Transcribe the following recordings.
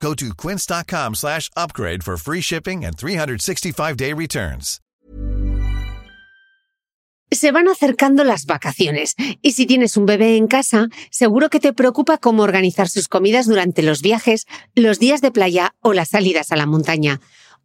Go to quince.com slash upgrade for free shipping and 365-day returns. Se van acercando las vacaciones y si tienes un bebé en casa, seguro que te preocupa cómo organizar sus comidas durante los viajes, los días de playa o las salidas a la montaña.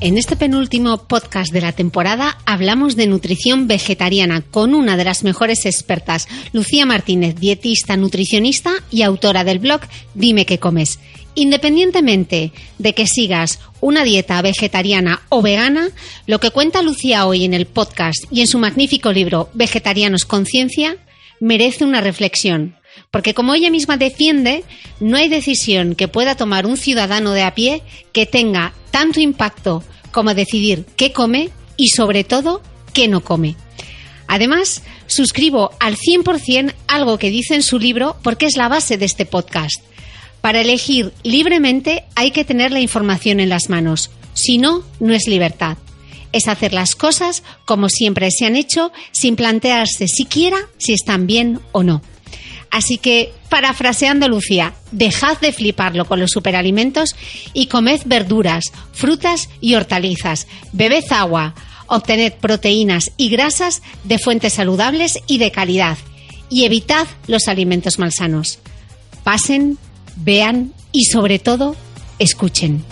En este penúltimo podcast de la temporada hablamos de nutrición vegetariana con una de las mejores expertas, Lucía Martínez, dietista, nutricionista y autora del blog Dime qué comes. Independientemente de que sigas una dieta vegetariana o vegana, lo que cuenta Lucía hoy en el podcast y en su magnífico libro Vegetarianos Conciencia merece una reflexión. Porque como ella misma defiende, no hay decisión que pueda tomar un ciudadano de a pie que tenga tanto impacto como decidir qué come y sobre todo qué no come. Además, suscribo al 100% algo que dice en su libro porque es la base de este podcast. Para elegir libremente hay que tener la información en las manos, si no, no es libertad. Es hacer las cosas como siempre se han hecho sin plantearse siquiera si están bien o no. Así que, parafraseando Lucía, dejad de fliparlo con los superalimentos y comed verduras, frutas y hortalizas. Bebed agua, obtened proteínas y grasas de fuentes saludables y de calidad. Y evitad los alimentos malsanos. Pasen, vean y sobre todo, escuchen.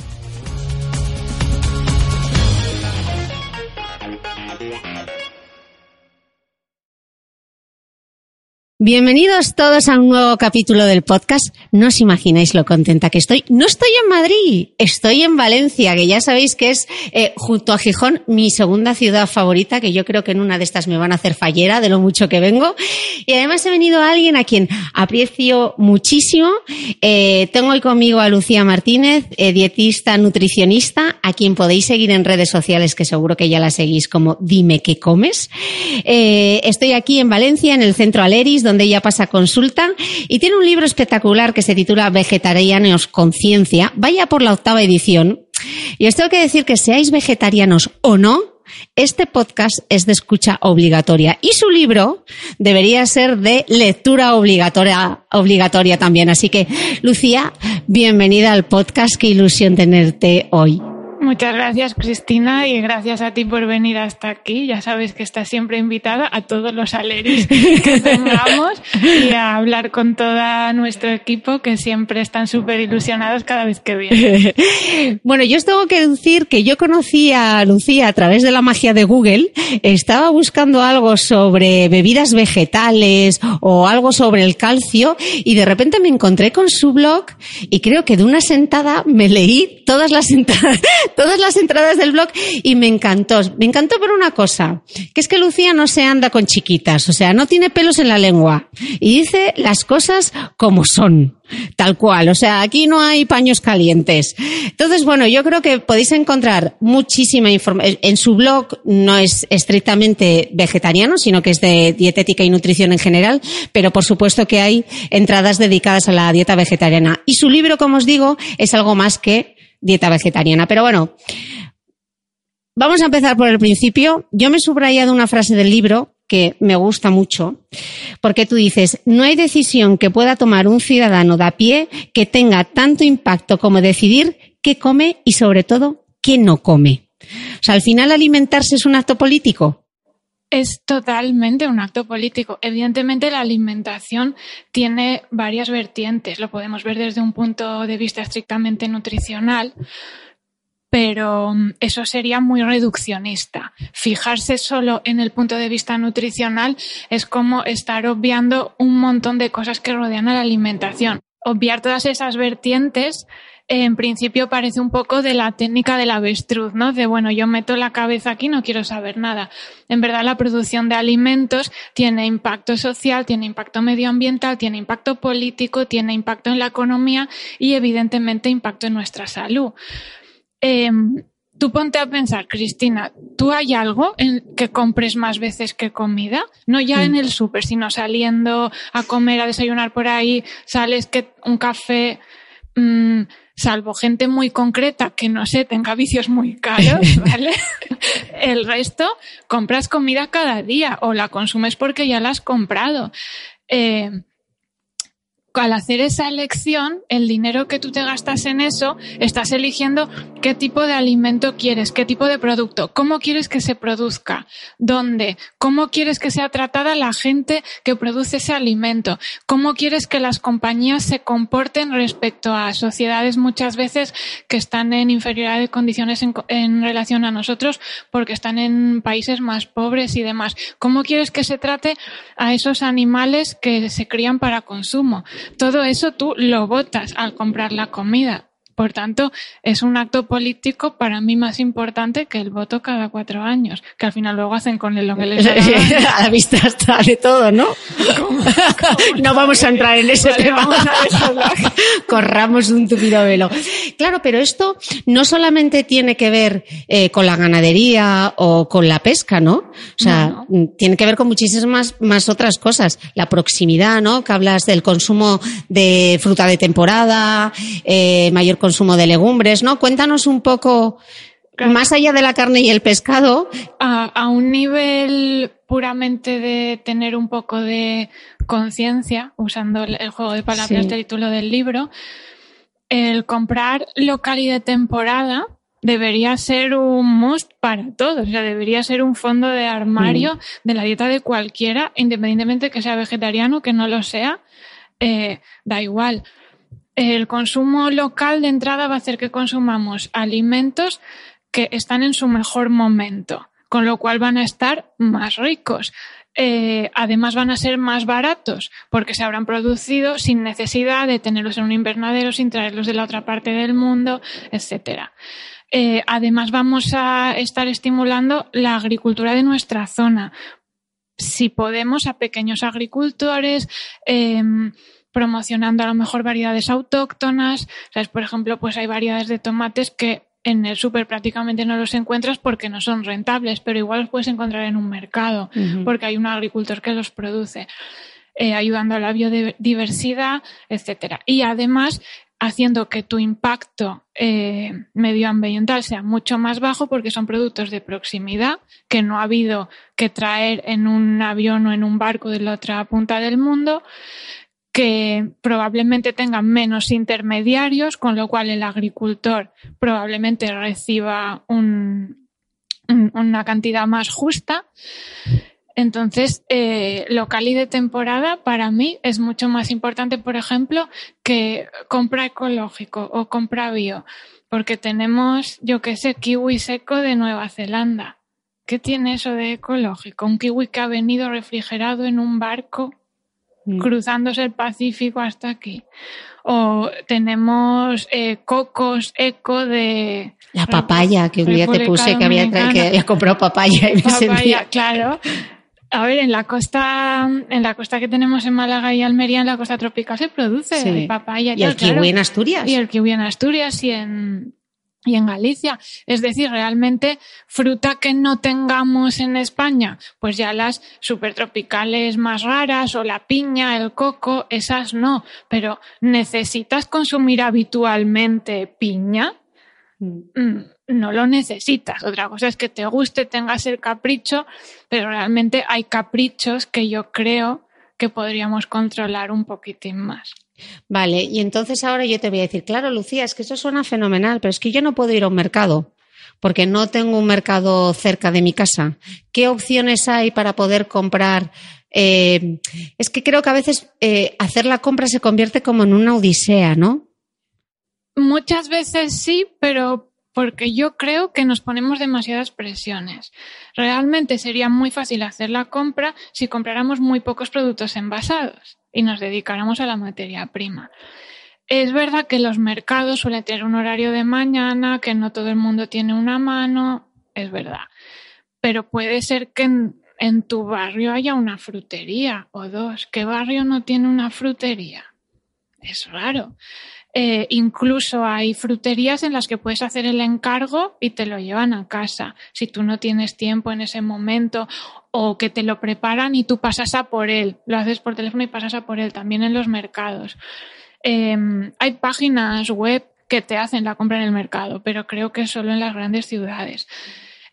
Bienvenidos todos a un nuevo capítulo del podcast. No os imagináis lo contenta que estoy. No estoy en Madrid, estoy en Valencia, que ya sabéis que es eh, junto a Gijón mi segunda ciudad favorita, que yo creo que en una de estas me van a hacer fallera de lo mucho que vengo. Y además he venido a alguien a quien aprecio muchísimo. Eh, tengo hoy conmigo a Lucía Martínez, eh, dietista, nutricionista, a quien podéis seguir en redes sociales, que seguro que ya la seguís como Dime qué comes. estoy aquí en Valencia, en el centro Aleris, donde ella pasa consulta y tiene un libro espectacular que se titula Vegetarianos Conciencia. Vaya por la octava edición. Y os tengo que decir que seáis vegetarianos o no, este podcast es de escucha obligatoria y su libro debería ser de lectura obligatoria, obligatoria también. Así que, Lucía, bienvenida al podcast. Qué ilusión tenerte hoy. Muchas gracias, Cristina, y gracias a ti por venir hasta aquí. Ya sabes que estás siempre invitada a todos los aleris que tengamos y a hablar con todo nuestro equipo que siempre están súper ilusionados cada vez que vienen. Bueno, yo os tengo que decir que yo conocí a Lucía a través de la magia de Google. Estaba buscando algo sobre bebidas vegetales o algo sobre el calcio y de repente me encontré con su blog y creo que de una sentada me leí todas las, todas las entradas del blog y me encantó. Me encantó por una cosa, que es que Lucía no se anda con chiquitas, o sea, no tiene pelos en la lengua y dice las cosas como son. Tal cual, o sea, aquí no hay paños calientes. Entonces, bueno, yo creo que podéis encontrar muchísima información. En su blog no es estrictamente vegetariano, sino que es de dietética y nutrición en general, pero por supuesto que hay entradas dedicadas a la dieta vegetariana. Y su libro, como os digo, es algo más que dieta vegetariana. Pero bueno, vamos a empezar por el principio. Yo me he subrayado una frase del libro que me gusta mucho, porque tú dices, no hay decisión que pueda tomar un ciudadano de a pie que tenga tanto impacto como decidir qué come y sobre todo qué no come. O sea, al final alimentarse es un acto político. Es totalmente un acto político. Evidentemente la alimentación tiene varias vertientes. Lo podemos ver desde un punto de vista estrictamente nutricional, pero mm, eso sería muy reduccionista. Fijarse solo en el punto de vista nutricional es como estar obviando un montón de cosas que rodean a la alimentación. Obviar todas esas vertientes en principio parece un poco de la técnica del avestruz, ¿no? De bueno, yo meto la cabeza aquí, no quiero saber nada. En verdad, la producción de alimentos tiene impacto social, tiene impacto medioambiental, tiene impacto político, tiene impacto en la economía y, evidentemente, impacto en nuestra salud. Em, tú ponte a pensar, Cristina, ¿tú hay algo en que compres más veces que comida? No ya en el súper, sino saliendo a comer, a desayunar por ahí, sales que un café. Mm, salvo gente muy concreta que no sé, tenga vicios muy caros, ¿vale? El resto, compras comida cada día o la consumes porque ya la has comprado. Eh, al hacer esa elección, el dinero que tú te gastas en eso, estás eligiendo qué tipo de alimento quieres, qué tipo de producto, cómo quieres que se produzca, dónde, cómo quieres que sea tratada la gente que produce ese alimento, cómo quieres que las compañías se comporten respecto a sociedades muchas veces que están en inferioridad de condiciones en, en relación a nosotros porque están en países más pobres y demás. ¿Cómo quieres que se trate a esos animales que se crían para consumo? Todo eso tú lo votas al comprar la comida. Por tanto, es un acto político para mí más importante que el voto cada cuatro años, que al final luego hacen con lo que les A la vista está de todo, ¿no? no vamos a entrar en ese tema. Corramos un tupido velo. Claro, pero esto no solamente tiene que ver eh, con la ganadería o con la pesca, ¿no? O sea, tiene que ver con muchísimas más otras cosas. La proximidad, ¿no? Que hablas del consumo de fruta de temporada, eh, mayor consumo de legumbres, ¿no? Cuéntanos un poco, más allá de la carne y el pescado. A, un nivel puramente de tener un poco de conciencia, usando el, juego de palabras del título del libro, el comprar local y de temporada debería ser un must para todos, o sea, debería ser un fondo de armario mm. de la dieta de cualquiera, independientemente que sea vegetariano, que no lo sea, eh, da igual el consumo local de entrada va a hacer que consumamos alimentos que están en su mejor momento, con lo cual van a estar más ricos. Eh, además van a ser más baratos porque se habrán producido sin necesidad de tenerlos en un invernadero, sin traerlos de la otra parte del mundo, etcétera. Eh, además vamos a estar estimulando la agricultura de nuestra zona. Si podemos, a pequeños agricultores, em, promocionando a lo mejor variedades autóctonas. ¿Sabes? Por ejemplo, pues hay variedades de tomates que en el súper prácticamente no los encuentras porque no son rentables, pero igual los puedes encontrar en un mercado porque hay un agricultor que los produce, eh, ayudando a la biodiversidad, etcétera. Y además haciendo que tu impacto eh, medioambiental sea mucho más bajo porque son productos de proximidad que no ha habido que traer en un avión o en un barco de la otra punta del mundo que probablemente tengan menos intermediarios, con lo cual el agricultor probablemente reciba una cantidad más justa. Entonces, eh, local y de temporada para mí es mucho más importante, por ejemplo, que compra ecológico o compra bio, porque tenemos, yo qué sé, kiwi seco de Nueva Zelanda. ¿Qué tiene eso de ecológico? Un kiwi que ha venido refrigerado en un barco mm. cruzándose el Pacífico hasta aquí. O tenemos eh, cocos eco de... La papaya, que un día te puse que había, que había comprado papaya y me papaya, claro. A ver, en la costa, en la costa que tenemos en Málaga y Almería, en la costa tropical se produce papaya. Y, el kiwi en Asturias. Y el kiwi en Asturias y en, y en Galicia. Es decir, realmente fruta que no tengamos en España, pues ya las supertropicales más raras o la piña, el coco, esas no. Pero ¿necesitas consumir habitualmente piña? Mm. Mm, no lo necesitas. Otra cosa es que te guste, tengas el capricho, pero realmente hay caprichos que yo creo que podríamos controlar un poquitín más. Vale, y entonces ahora yo te voy a decir, claro, Lucía, es que eso suena fenomenal, pero es que yo no puedo ir a un mercado porque no tengo un mercado cerca de mi casa. ¿Qué opciones hay para poder comprar? Eh, es que creo que a veces eh, hacer la compra se convierte como en una odisea, ¿no? Muchas veces sí, pero porque yo creo que nos ponemos demasiadas presiones. Realmente sería muy fácil hacer la compra si compráramos muy pocos productos envasados y nos dedicáramos a la materia prima. Es verdad que los mercados suelen tener un horario de mañana, que no todo el mundo tiene una mano, es verdad. Pero puede ser que en, en tu barrio haya una frutería o dos. ¿Qué barrio no tiene una frutería? Es raro. Eh, incluso hay fruterías en las que puedes hacer el encargo y te lo llevan a casa. Si tú no tienes tiempo en ese momento o que te lo preparan y tú pasas a por él, lo haces por teléfono y pasas a por él, también en los mercados. Em, hay páginas web que te hacen la compra en el mercado, pero creo que solo en las grandes ciudades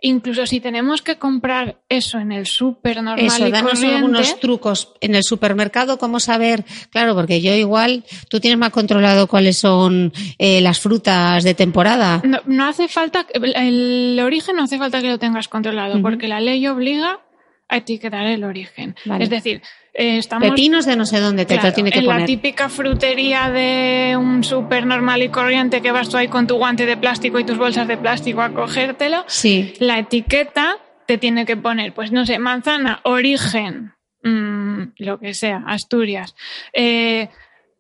incluso si tenemos que comprar eso en el súper normal eso, danos algunos trucos. En el supermercado, cómo saber, claro, porque yo igual, tú tienes más controlado cuáles son eh, las frutas de temporada. No, hace falta, el origen no hace falta que lo tengas controlado, porque la ley obliga a etiquetar el origen. Es decir, eh, estamos, Pepinos de no sé dónde te tiene que en poner. la típica frutería de un súper normal y corriente que vas tú ahí con tu guante de plástico y tus bolsas de plástico a cogértelo. Sí. La etiqueta te tiene que poner, pues no sé, manzana, origen, mm, lo que sea, Asturias. Eh,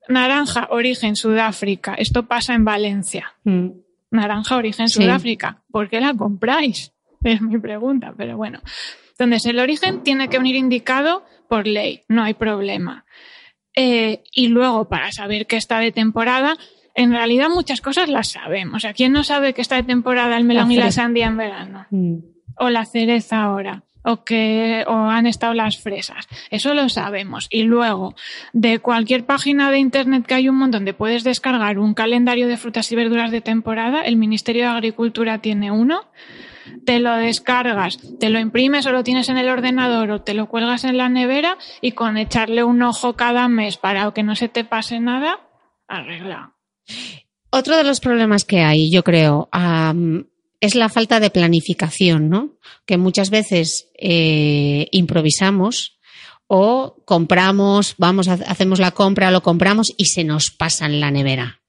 naranja, origen, Sudáfrica. Esto pasa en Valencia. Mm. Naranja, origen, Sudáfrica. ¿Por qué la compráis? Es mi pregunta, pero bueno. Entonces, el origen tiene que venir indicado por ley, no hay problema. Eh, y luego, para saber que está de temporada, en realidad muchas cosas las sabemos. O sea, ¿quién no sabe que está de temporada el melón y la sandía en verano? Mm. O la cereza ahora. O que o han estado las fresas. Eso lo sabemos. Y luego, de cualquier página de internet que hay un montón donde puedes descargar un calendario de frutas y verduras de temporada, el Ministerio de Agricultura tiene uno te lo descargas, te lo imprimes o lo tienes en el ordenador o te lo cuelgas en la nevera y con echarle un ojo cada mes para que no se te pase nada, arregla. Otro de los problemas que hay, yo creo, es la falta de planificación, ¿no? Que muchas veces eh, improvisamos o compramos, vamos, hacemos la compra, lo compramos y se nos pasa en la nevera.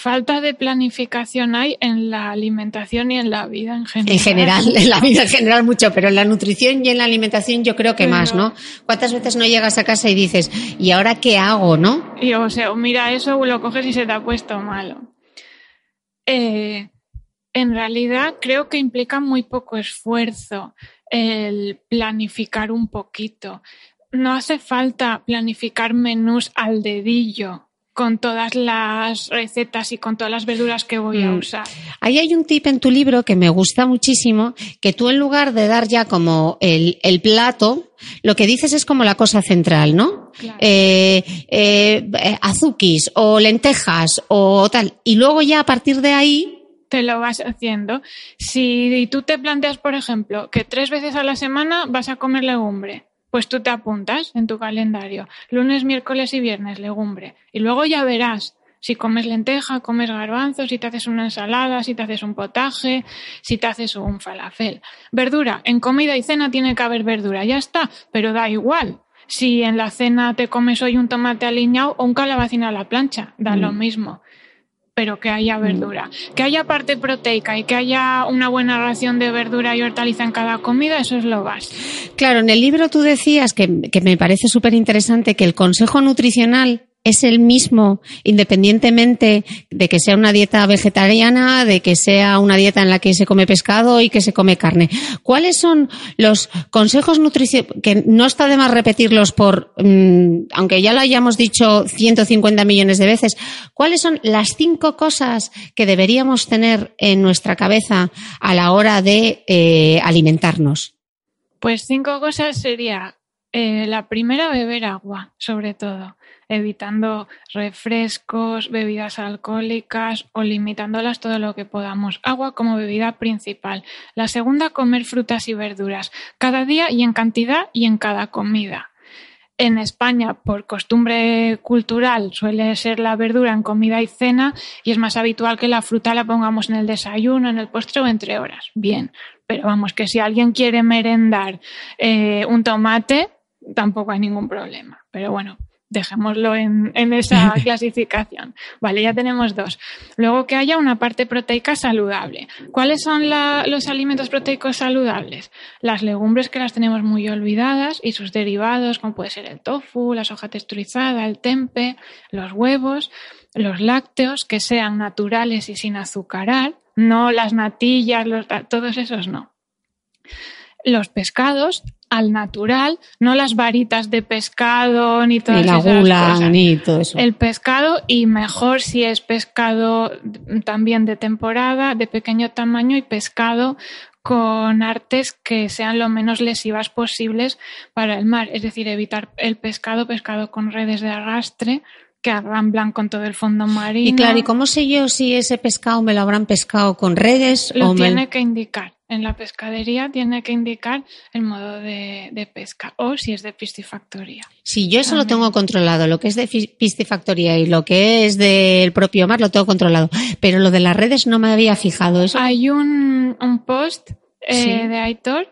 Falta de planificación hay en la alimentación y en la vida en general. En general, en la vida en general mucho, pero en la nutrición y en la alimentación yo creo que más, ¿no? ¿Cuántas veces no llegas a casa y dices, ¿y ahora qué hago, no? Y o sea, mira eso, lo coges y se te ha puesto malo. Eh, en realidad creo que implica muy poco esfuerzo el planificar un poquito. No hace falta planificar menús al dedillo con todas las recetas y con todas las verduras que voy a mm. usar. Ahí hay un tip en tu libro que me gusta muchísimo, que tú en lugar de dar ya como el, plato, lo que dices es como la cosa central, ¿no? Eh, eh, azukis o lentejas o tal. Y luego ya a partir de ahí te lo vas haciendo. Si tú te planteas, por ejemplo, que tres veces a la semana vas a comer legumbre, pues tú te apuntas en tu calendario. Lunes, miércoles y viernes, legumbre. Y luego ya verás si comes lenteja, comes garbanzos, si te haces una ensalada, si te haces un potaje, si te haces un falafel. Verdura, en comida y cena tiene que haber verdura, ya está, pero da igual. Si en la cena te comes hoy un tomate aliñado o un calabacín a la plancha, da lo mm. mismo pero que haya verdura. Que haya parte proteica y que haya una buena ración de verdura y hortaliza en cada comida, eso es lo básico. Claro, en el libro tú decías que, que me parece súper interesante que el consejo nutricional es el mismo independientemente de que sea una dieta vegetariana, de que sea una dieta en la que se come pescado y que se come carne. ¿Cuáles son los consejos nutricionales? Que no está de más repetirlos por, mm, aunque ya lo hayamos dicho 150 millones de veces, ¿cuáles son las cinco cosas que deberíamos tener en nuestra cabeza a la hora de eh, alimentarnos? Pues cinco cosas sería eh, la primera, beber agua, sobre todo evitando refrescos, bebidas alcohólicas o limitándolas todo lo que podamos. Agua como bebida principal. La segunda, comer frutas y verduras, cada día y en cantidad y en cada comida. En España, por costumbre cultural, suele ser la verdura en comida y cena y es más habitual que la fruta la pongamos en el desayuno, en el postre o entre horas. Bien, pero vamos, que si alguien quiere merendar eh, un tomate, tampoco hay ningún problema. Pero bueno, dejémoslo en, esa clasificación. Vale, ya tenemos dos. Luego que haya una parte proteica saludable. ¿Cuáles son los alimentos proteicos saludables? Las legumbres que las tenemos muy olvidadas y sus derivados, como puede ser el tofu, la soja texturizada, el tempe, los huevos, los lácteos que sean naturales y sin azucarar, no las natillas, todos esos no los pescados al natural, no las varitas de pescado ni todas ni la esas gula, cosas. ni todo eso. El pescado y mejor si es pescado también de temporada, de pequeño tamaño y pescado con artes que sean lo menos lesivas posibles para el mar, es decir, evitar el pescado, pescado con redes de arrastre que arramblan con todo el fondo marino. Y claro, ¿y cómo sé yo si ese pescado me lo habrán pescado con redes Lo o me- tiene que indicar. En la pescadería tiene que indicar el modo de, de pesca o si es de piscifactoría. Si yo eso lo tengo controlado, lo que es de piscifactoría y lo que es del propio mar lo tengo controlado, pero lo de las redes no me había fijado eso. Hay un, un post eh, Sí. de Aitor.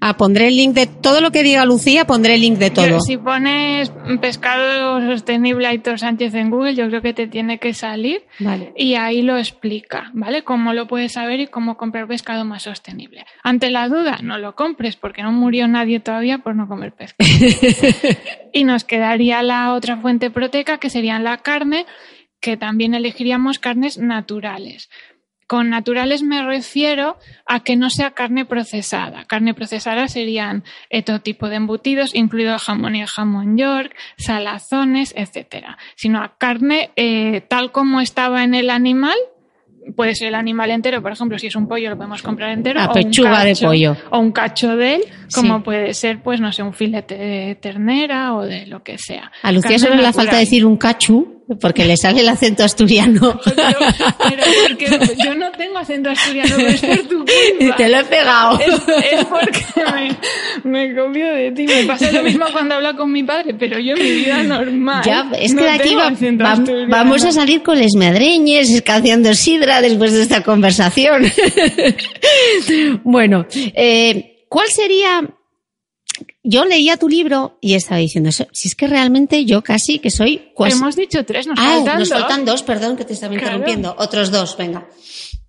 Ah, pondré el link de todo lo que diga Lucía, pondré el link de todo. que Si pones pescado sostenible Aitor Sánchez en Google, yo creo que te tiene que salir Vale. y ahí lo explica, ¿vale? Cómo lo puedes saber y cómo comprar pescado más sostenible. Ante la duda, no lo compres porque no murió nadie todavía por no comer pescado. y nos quedaría la otra fuente proteica que serían la carne, que también elegiríamos carnes naturales. Con naturales me refiero a que no sea carne procesada. Carne procesada serían eh, todo tipo de embutidos, incluido el jamón y el jamón york, salazones, etcétera. Sino a carne eh, tal como estaba en el animal. Puede ser el animal entero, por ejemplo, si es un pollo lo podemos comprar entero. La o un pechuga de cacho- pollo. O un cacho de él, como Sí. puede ser, pues no sé, un filete de ternera o de lo que sea. A Lucía solo le falta decir un cachu, porque le sale el acento asturiano. Pero, pero porque yo no tengo acento asturiano, pero es por tu culpa. Te lo he pegado. Es, es porque me, me copio de ti. Me pasa lo mismo cuando hablo con mi padre, pero yo en mi vida normal. Ya, es que no de aquí va- va- vamos a salir con les madreñes, sidra después de esta conversación. bueno, eh, ¿cuál sería? Yo leía tu libro y estaba diciendo, "So- si es que realmente yo casi que soy... cuasi- Hemos dicho tres, nos ah, faltan nos dos. faltan dos, perdón que te estaba Claro. interrumpiendo. Otros dos, venga.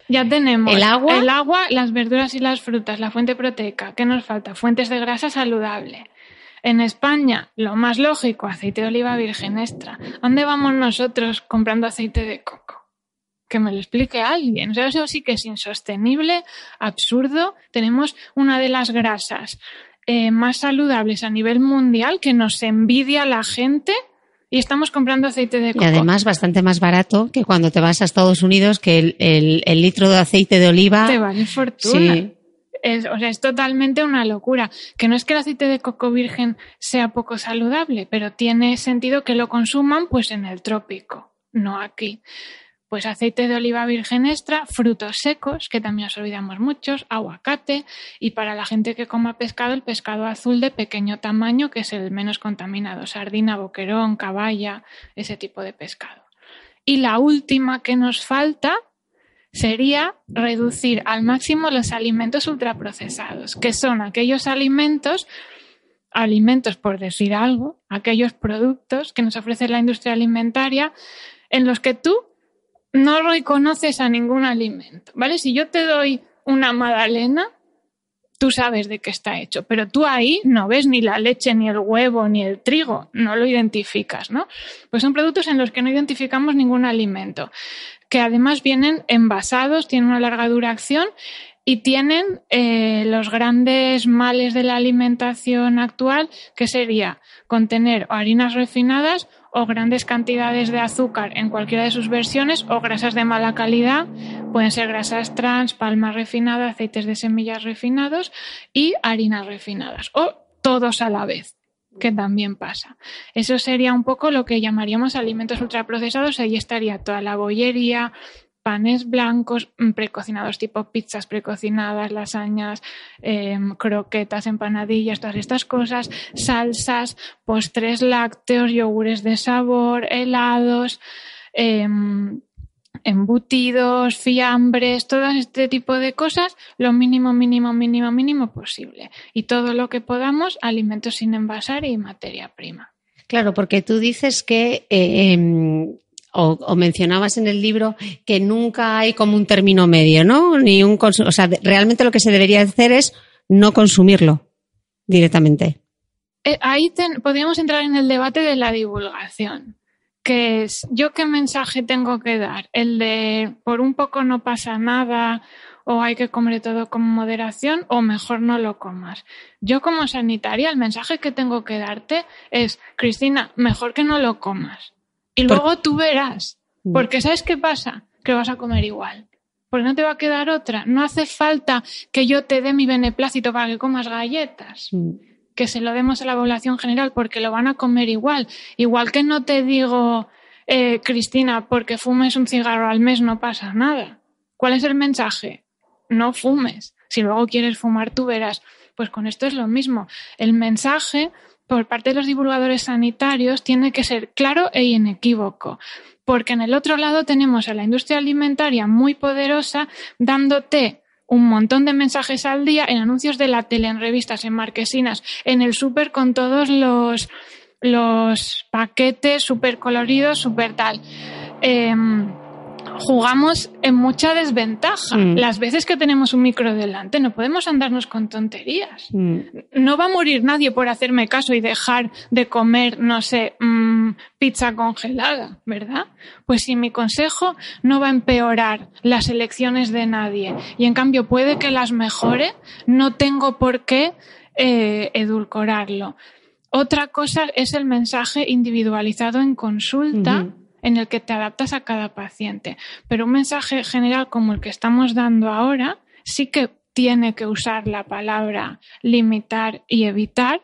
Ya tenemos ¿El agua? el agua, las verduras y las frutas, la fuente proteica. ¿Qué nos falta? Fuentes de grasa saludable. En España, lo más lógico, aceite de oliva virgen extra. ¿Dónde vamos nosotros comprando aceite de coco? Que me lo explique alguien. O sea, eso sí que es insostenible, absurdo. Tenemos una de las grasas eh, más saludables a nivel mundial que nos envidia la gente y estamos comprando aceite de Y coco. además bastante más barato que cuando te vas a Estados Unidos, que el, el- el litro de aceite de oliva... te vale fortuna. Sí, Es, o sea, es totalmente una locura. Que no es que el aceite de coco virgen sea poco saludable, pero tiene sentido que lo consuman pues en el trópico, no aquí. Pues aceite de oliva virgen extra, frutos secos, que también nos olvidamos muchos, aguacate, y para la gente que coma pescado, el pescado azul de pequeño tamaño, que es el menos contaminado, sardina, boquerón, caballa, ese tipo de pescado. Y la última que nos falta sería reducir al máximo los alimentos ultraprocesados, que son aquellos alimentos, alimentos por decir algo, aquellos productos que nos ofrece la industria alimentaria en los que tú no reconoces a ningún alimento, ¿vale? Si yo te doy una magdalena, tú sabes de qué está hecho, pero tú ahí no ves ni la leche, ni el huevo, ni el trigo, no lo identificas, ¿no? Pues son productos en los que no identificamos ningún alimento, que además vienen envasados, tienen una larga duración y tienen eh, los grandes males de la alimentación actual, que sería contener harinas refinadas o grandes cantidades de azúcar en cualquiera de sus versiones o grasas de mala calidad, pueden ser grasas trans, palma refinada, aceites de semillas refinados y harinas refinadas o todos a la vez que también pasa. Eso sería un poco lo que llamaríamos alimentos ultraprocesados. Ahí estaría toda la bollería, panes blancos mm, precocinados, tipo pizzas precocinadas, lasañas, em, croquetas, empanadillas, todas estas cosas, salsas, postres lácteos, yogures de sabor, helados, em, embutidos, fiambres, todo este tipo de cosas, lo mínimo, mínimo, mínimo, mínimo posible. Y todo lo que podamos, alimentos sin envasar y materia prima. Claro, porque tú dices que eh, o, mencionabas en el libro que nunca hay como un término medio, ¿no? Ni un o sea, realmente lo que se debería hacer es no consumirlo directamente. Eh, ahí podríamos entrar en el debate de la divulgación, que es yo qué mensaje tengo que dar, el de por un poco no pasa nada o hay que comer todo con moderación o mejor no lo comas. Yo como sanitaria el mensaje que tengo que darte es, Cristina, mejor que no lo comas y luego tú verás. Mm. Porque ¿sabes qué pasa? Que vas a comer igual. Porque no te va a quedar otra. No hace falta que yo te dé mi beneplácito para que comas galletas. Mm. Que se lo demos a la población general porque lo van a comer igual. Igual que no te digo, eh, Cristina, porque fumes un cigarro al mes no pasa nada. ¿Cuál es el mensaje? No fumes. Si luego quieres fumar, tú verás. Pues con esto es lo mismo. El mensaje por parte de los divulgadores sanitarios tiene que ser claro e inequívoco, porque en el otro lado tenemos a la industria alimentaria muy poderosa dándote un montón de mensajes al día en anuncios de la tele, en revistas, en marquesinas, en el súper con todos los, los paquetes súper coloridos, súper tal. Em, jugamos en mucha desventaja. Mm. Las veces que tenemos un micro delante no podemos andarnos con tonterías. Mm. No va a morir nadie por hacerme caso y dejar de comer, no sé, mm, pizza congelada, ¿verdad? Pues si mi consejo no va a empeorar las elecciones de nadie y en cambio puede que las mejore, no tengo por qué eh, edulcorarlo. Otra cosa es el mensaje individualizado en consulta en el que te adaptas a cada paciente. Pero un mensaje general como el que estamos dando ahora sí que tiene que usar la palabra limitar y evitar,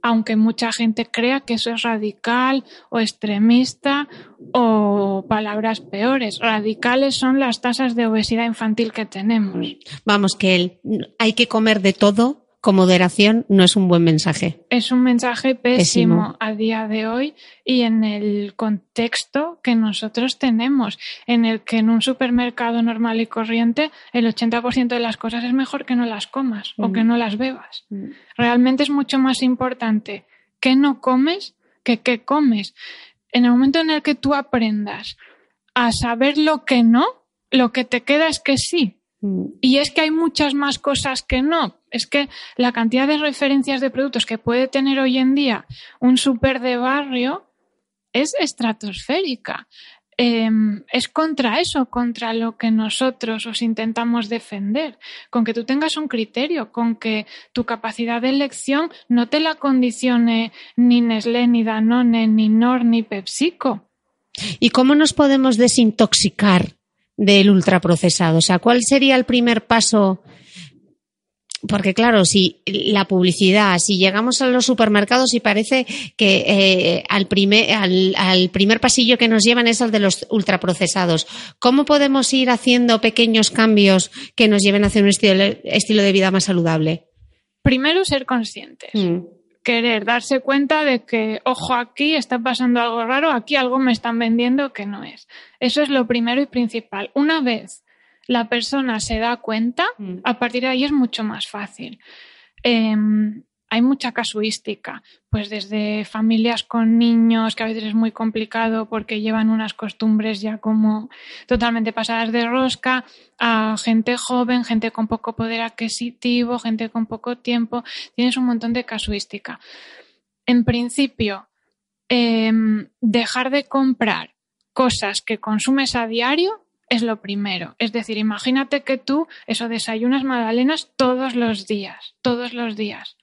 aunque mucha gente crea que eso es radical o extremista o palabras peores. Radicales son las tasas de obesidad infantil que tenemos. Vamos, que hay que comer de todo con moderación no es un buen mensaje. Es un mensaje pésimo, a día de hoy y en el contexto que nosotros tenemos, en el que en un supermercado normal y corriente el 80% de las cosas es mejor que no las comas o que mm. no las bebas. Mm. Realmente es mucho más importante que no comes que qué comes. En el momento en el que tú aprendas a saber lo que no, lo que te queda es que sí. Mm. Y es que hay muchas más cosas que no es que la cantidad de referencias de productos que puede tener hoy en día un súper de barrio es estratosférica. Em, es contra eso, contra lo que nosotros os intentamos defender, con que tú tengas un criterio, con que tu capacidad de elección no te la condicione ni Nestlé, ni Danone, ni Nor, ni PepsiCo. ¿Y cómo nos podemos desintoxicar del ultraprocesado? O sea, ¿cuál sería el primer paso porque claro, si la publicidad, si llegamos a los supermercados y parece que eh, al, primer, al, primer pasillo que nos llevan es el de los ultraprocesados, ¿cómo podemos ir haciendo pequeños cambios que nos lleven hacia un estilo, estilo de vida más saludable? Primero, ser conscientes. Mm. Querer darse cuenta de que, ojo, aquí está pasando algo raro, aquí algo me están vendiendo que no es. Eso es lo primero y principal. Una vez la persona se da cuenta, mm. a partir de ahí es mucho más fácil. Em, hay mucha casuística, pues desde familias con niños, que a veces es muy complicado porque llevan unas costumbres ya como totalmente pasadas de rosca, a gente joven, gente con poco poder adquisitivo, gente con poco tiempo, tienes un montón de casuística. En principio, em, dejar de comprar cosas que consumes a diario es lo primero. Es decir, imagínate que tú eso desayunas magdalenas todos los días, todos los días.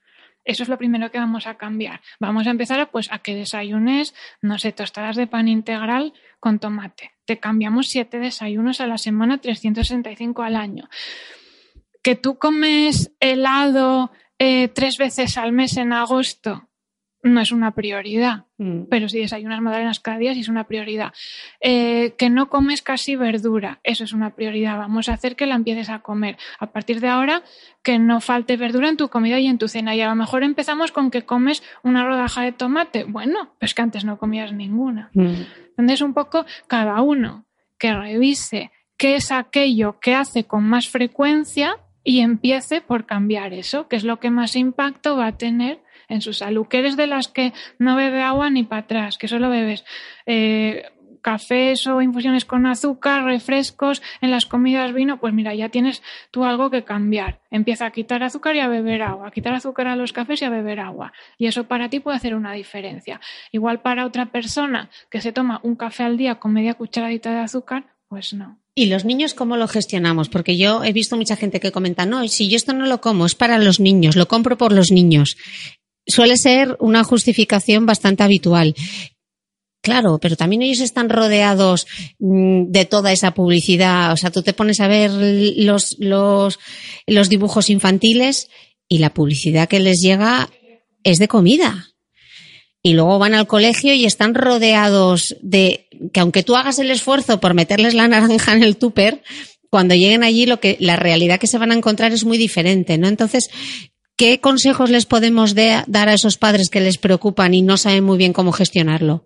Eso es lo primero que vamos a cambiar. Vamos a empezar a, pues, a que desayunes, no sé, tostadas de pan integral con tomate. Te cambiamos siete desayunos a la semana, 365 al año. Que tú comes helado eh, tres veces al mes en agosto, no es una prioridad, mm. pero si desayunas magdalenas cada día sí es una prioridad. Eh, que no comes casi verdura, eso es una prioridad. Vamos a hacer que la empieces a comer. A partir de ahora, que no falte verdura en tu comida y en tu cena. Y a lo mejor empezamos con que comes una rodaja de tomate. Bueno, pues que antes no comías ninguna. Mm. Entonces, un poco cada uno que revise qué es aquello que hace con más frecuencia y empiece por cambiar eso, que es lo que más impacto va a tener en su salud, que eres de las que no bebe agua ni para atrás, que solo bebes eh, cafés o infusiones con azúcar, refrescos, en las comidas vino, pues mira, ya tienes tú algo que cambiar. Empieza a quitar azúcar y a beber agua, a quitar azúcar a los cafés y a beber agua. Y eso para ti puede hacer una diferencia. Igual para otra persona que se toma un café al día con media cucharadita de azúcar, pues no. ¿Y los niños cómo lo gestionamos? Porque yo he visto mucha gente que comenta, no, si yo esto no lo como, es para los niños, lo compro por los niños suele ser una justificación bastante habitual. Claro, pero también ellos están rodeados mm, de toda esa publicidad. O sea, tú te pones a ver los, los, los dibujos infantiles y la publicidad que les llega es de comida. Y luego van al colegio y están rodeados de que aunque tú hagas el esfuerzo por meterles la naranja en el tupper, cuando lleguen allí lo que la realidad que se van a encontrar es muy diferente, ¿no? Entonces, ¿Qué consejos les podemos dar a esos padres que les preocupan y no saben muy bien cómo gestionarlo?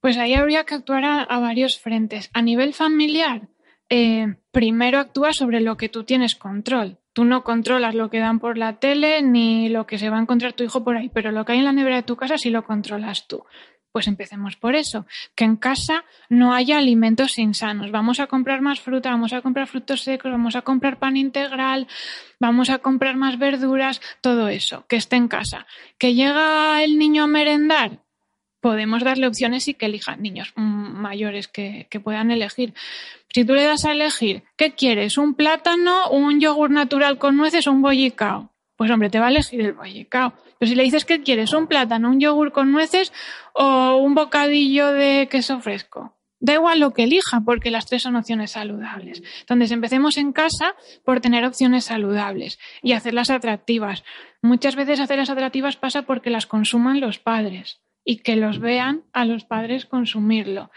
Pues ahí habría que actuar a, varios frentes. A nivel familiar, eh, primero actúa sobre lo que tú tienes control. Tú no controlas lo que dan por la tele ni lo que se va a encontrar tu hijo por ahí, pero lo que hay en la nevera de tu casa sí lo controlas tú. Pues empecemos por eso, que en casa no haya alimentos insanos. Vamos a comprar más fruta, vamos a comprar frutos secos, vamos a comprar pan integral, vamos a comprar más verduras, todo eso, que esté en casa. Que llega el niño a merendar, podemos darle opciones y que elijan niños mayores que, que, puedan elegir. Si tú le das a elegir, ¿qué quieres? ¿Un plátano, un yogur natural con nueces o un bollicao? Pues hombre, te va a elegir el bollicao. Pero si le dices que quieres un plátano, un yogur con nueces o un bocadillo de queso fresco, da igual lo que elija porque las tres son opciones saludables. Entonces empecemos en casa por tener opciones saludables y hacerlas atractivas. Muchas veces hacerlas atractivas pasa porque las consuman los padres y que los vean a los padres consumirlo.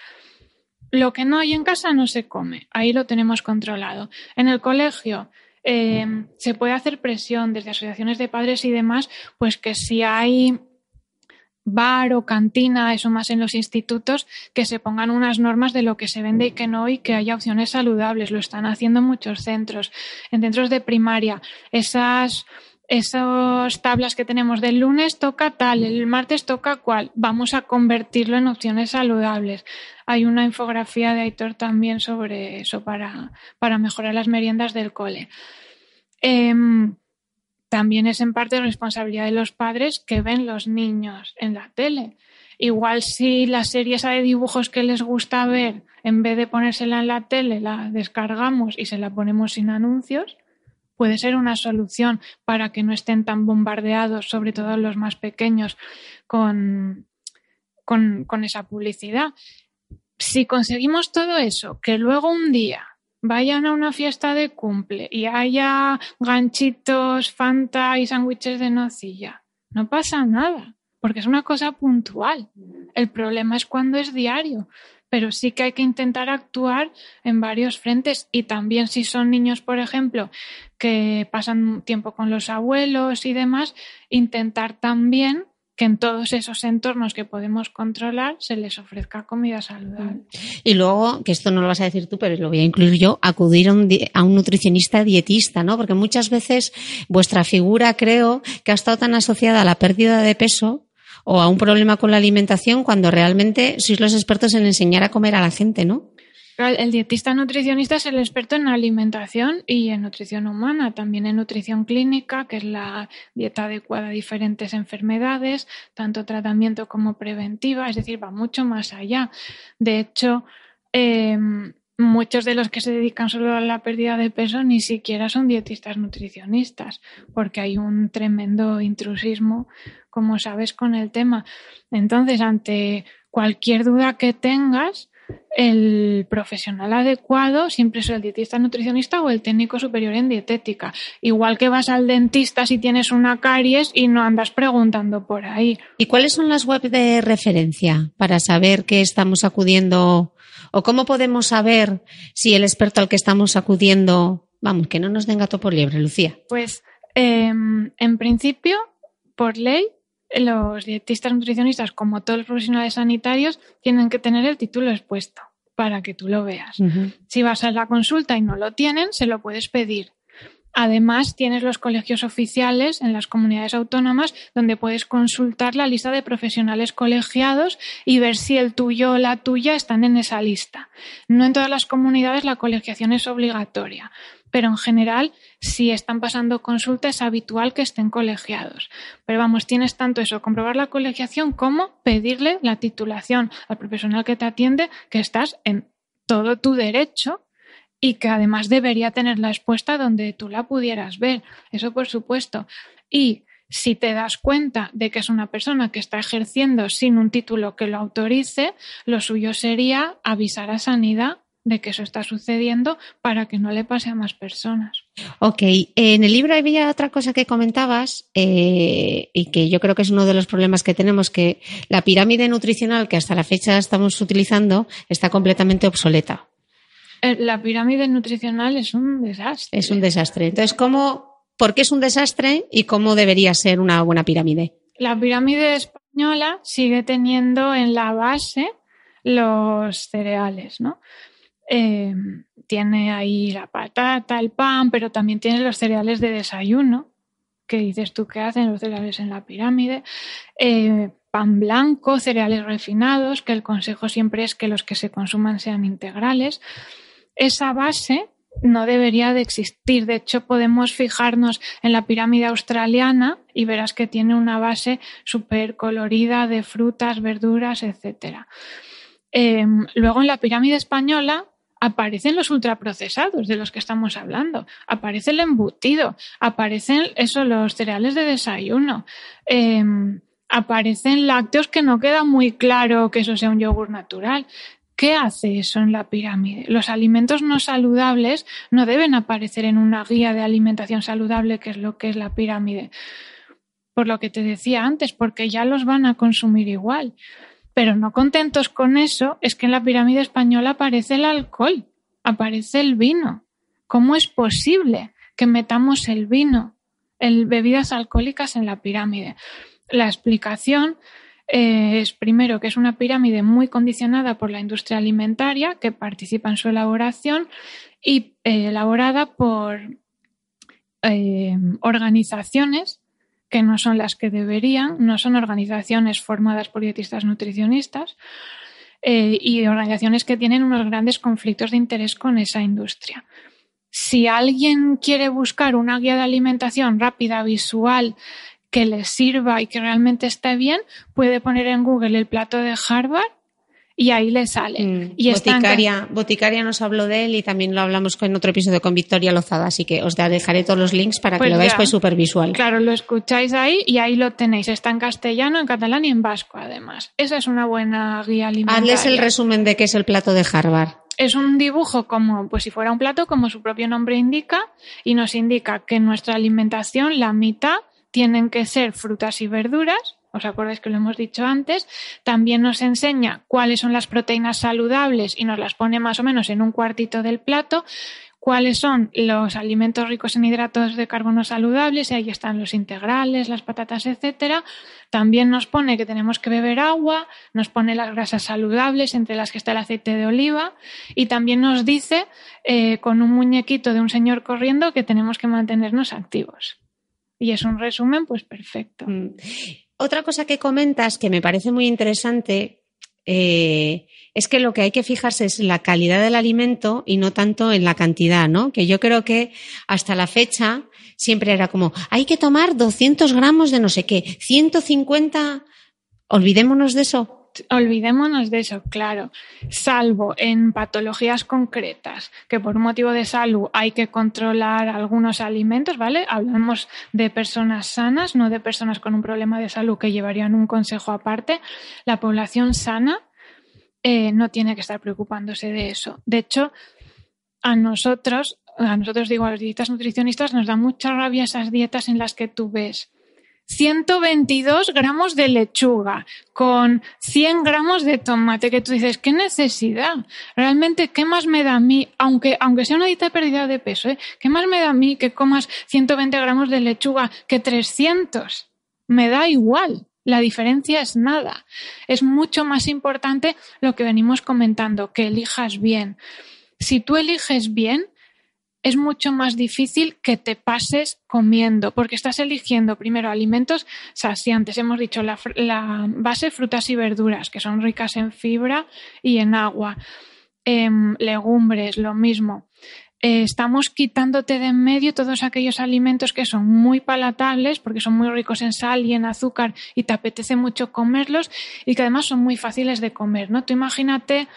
Lo que no hay en casa no se come, ahí lo tenemos controlado. En el colegio, eh, se puede hacer presión desde asociaciones de padres y demás, pues que si hay bar o cantina, eso más en los institutos, que se pongan unas normas de lo que se vende y que no y que haya opciones saludables. Lo están haciendo muchos centros. En centros de primaria, esas esas tablas que tenemos del lunes toca tal, el martes toca cual, vamos a convertirlo en opciones saludables. Hay una infografía de Aitor también sobre eso para, para mejorar las meriendas del cole. Em, también es en parte responsabilidad de los padres que ven los niños en la tele. Igual si la serie esa de dibujos que les gusta ver, en vez de ponérsela en la tele, la descargamos y se la ponemos sin anuncios, puede ser una solución para que no estén tan bombardeados, sobre todo los más pequeños, con, con, esa publicidad. Si conseguimos todo eso, que luego un día vayan a una fiesta de cumple y haya ganchitos, fanta y sándwiches de nocilla, no pasa nada, porque es una cosa puntual. El problema es cuando es diario pero sí que hay que intentar actuar en varios frentes y también si son niños, por ejemplo, que pasan tiempo con los abuelos y demás, intentar también que en todos esos entornos que podemos controlar se les ofrezca comida saludable. Y luego, que esto no lo vas a decir tú, pero lo voy a incluir yo, acudir a un, a un nutricionista dietista, ¿no? Porque muchas veces vuestra figura creo que ha estado tan asociada a la pérdida de peso o a un problema con la alimentación cuando realmente sois los expertos en enseñar a comer a la gente, ¿no? El dietista nutricionista es el experto en alimentación y en nutrición humana, también en nutrición clínica, que es la dieta adecuada a diferentes enfermedades, tanto tratamiento como preventiva, es decir, va mucho más allá. De hecho, em, muchos de los que se dedican solo a la pérdida de peso ni siquiera son dietistas nutricionistas, porque hay un tremendo intrusismo, como sabes, con el tema. Entonces, ante cualquier duda que tengas, el profesional adecuado siempre es el dietista nutricionista o el técnico superior en dietética. Igual que vas al dentista si tienes una caries y no andas preguntando por ahí. ¿Y cuáles son las webs de referencia para saber que estamos acudiendo o cómo podemos saber si el experto al que estamos acudiendo, vamos, que no nos den gato por liebre, Lucía? Pues em, en principio, por ley, los dietistas nutricionistas, como todos los profesionales sanitarios, tienen que tener el título expuesto para que tú lo veas. Si vas a la consulta y no lo tienen, se lo puedes pedir. Además, tienes los colegios oficiales en las comunidades autónomas donde puedes consultar la lista de profesionales colegiados y ver si el tuyo o la tuya están en esa lista. No en todas las comunidades la colegiación es obligatoria, pero en general, si están pasando consulta, es habitual que estén colegiados. Pero vamos, tienes tanto eso, comprobar la colegiación como pedirle la titulación al profesional que te atiende, que estás en todo tu derecho y que además debería tenerla expuesta donde tú la pudieras ver. Eso por supuesto. Y si te das cuenta de que es una persona que está ejerciendo sin un título que lo autorice, lo suyo sería avisar a Sanidad de que eso está sucediendo para que no le pase a más personas. Ok, en el libro había otra cosa que comentabas eh, y que yo creo que es uno de los problemas que tenemos, que la pirámide nutricional que hasta la fecha estamos utilizando está completamente obsoleta. Eh, la pirámide nutricional es un desastre. Es un desastre. Entonces, ¿cómo, ¿por qué es un desastre y cómo debería ser una buena pirámide? La pirámide española sigue teniendo en la base los cereales, ¿no? Eh, tiene ahí la patata, el pan, pero también tiene los cereales de desayuno, que dices tú que hacen los cereales en la pirámide, eh, pan blanco, cereales refinados, que el consejo siempre es que los que se consuman sean integrales. Esa base no debería de existir. De hecho, podemos fijarnos en la pirámide australiana y verás que tiene una base súper colorida de frutas, verduras, etc. Eh, luego en la pirámide española aparecen los ultraprocesados de los que estamos hablando, aparece el embutido, aparecen los cereales de desayuno, em, aparecen lácteos que no queda muy claro que eso sea un yogur natural. ¿Qué hace eso en la pirámide? Los alimentos no saludables no deben aparecer en una guía de alimentación saludable, que es lo que es la pirámide. Por lo que te decía antes, porque ya los van a consumir igual. Pero no contentos con eso, es que en la pirámide española aparece el alcohol, aparece el vino. ¿Cómo es posible que metamos el vino, el bebidas alcohólicas en la pirámide? La explicación eh, es primero que es una pirámide muy condicionada por la industria alimentaria que participa en su elaboración y eh, elaborada por eh, organizaciones que no son las que deberían, no son organizaciones formadas por dietistas nutricionistas eh, y organizaciones que tienen unos grandes conflictos de interés con esa industria. Si alguien quiere buscar una guía de alimentación rápida, visual, que le sirva y que realmente esté bien, puede poner en Google el plato de Harvard y ahí le sale. Mm, y Boticaria, Boticaria nos habló de él y también lo hablamos en otro episodio con Victoria Lozada, así que os dejaré todos los links para que pues lo veáis pues súper visual. Claro, lo escucháis ahí y ahí lo tenéis. Está en castellano, en catalán y en vasco además. Esa es una buena guía alimentaria. Hazles el resumen de qué es el plato de Harvard es un dibujo como pues si fuera un plato como su propio nombre indica y nos indica que en nuestra alimentación la mitad tienen que ser frutas y verduras ¿Os acordáis que lo hemos dicho antes? También nos enseña cuáles son las proteínas saludables y nos las pone más o menos en un cuartito del plato, cuáles son los alimentos ricos en hidratos de carbono saludables, y ahí están los integrales, las patatas, etcétera. También nos pone que tenemos que beber agua, nos pone las grasas saludables, entre las que está el aceite de oliva, y también nos dice, eh, con un muñequito de un señor corriendo, que tenemos que mantenernos activos. Y es un resumen, pues perfecto. Mm. Otra cosa que comentas que me parece muy interesante eh, es que lo que hay que fijarse es la calidad del alimento y no tanto en la cantidad, ¿no? Que yo creo que hasta la fecha siempre era como, hay que tomar 200 gramos de no sé qué, 150, olvidémonos de eso. Olvidémonos de eso, claro. Salvo en patologías concretas, que por motivo de salud hay que controlar algunos alimentos, ¿vale? Hablamos de personas sanas, no de personas con un problema de salud que llevarían un consejo aparte. La población sana eh, no tiene que estar preocupándose de eso. De hecho, a nosotros, a nosotros digo, a los dietas nutricionistas, nos da mucha rabia esas dietas en las que tú ves 122 gramos de lechuga con 100 gramos de tomate, que tú dices, ¿qué necesidad? Realmente, ¿qué más me da a mí, aunque, aunque sea una dieta de pérdida de peso, ¿eh? ¿qué más me da a mí que comas 120 gramos de lechuga que 300? Me da igual. La diferencia es nada. Es mucho más importante lo que venimos comentando, que elijas bien. Si tú eliges bien, es mucho más difícil que te pases comiendo, porque estás eligiendo primero alimentos saciantes. Hemos dicho la, base frutas y verduras, que son ricas en fibra y en agua. Em, legumbres, lo mismo. Eh, estamos quitándote de en medio todos aquellos alimentos que son muy palatables, porque son muy ricos en sal y en azúcar y te apetece mucho comerlos y que además son muy fáciles de comer, ¿no? Tú imagínate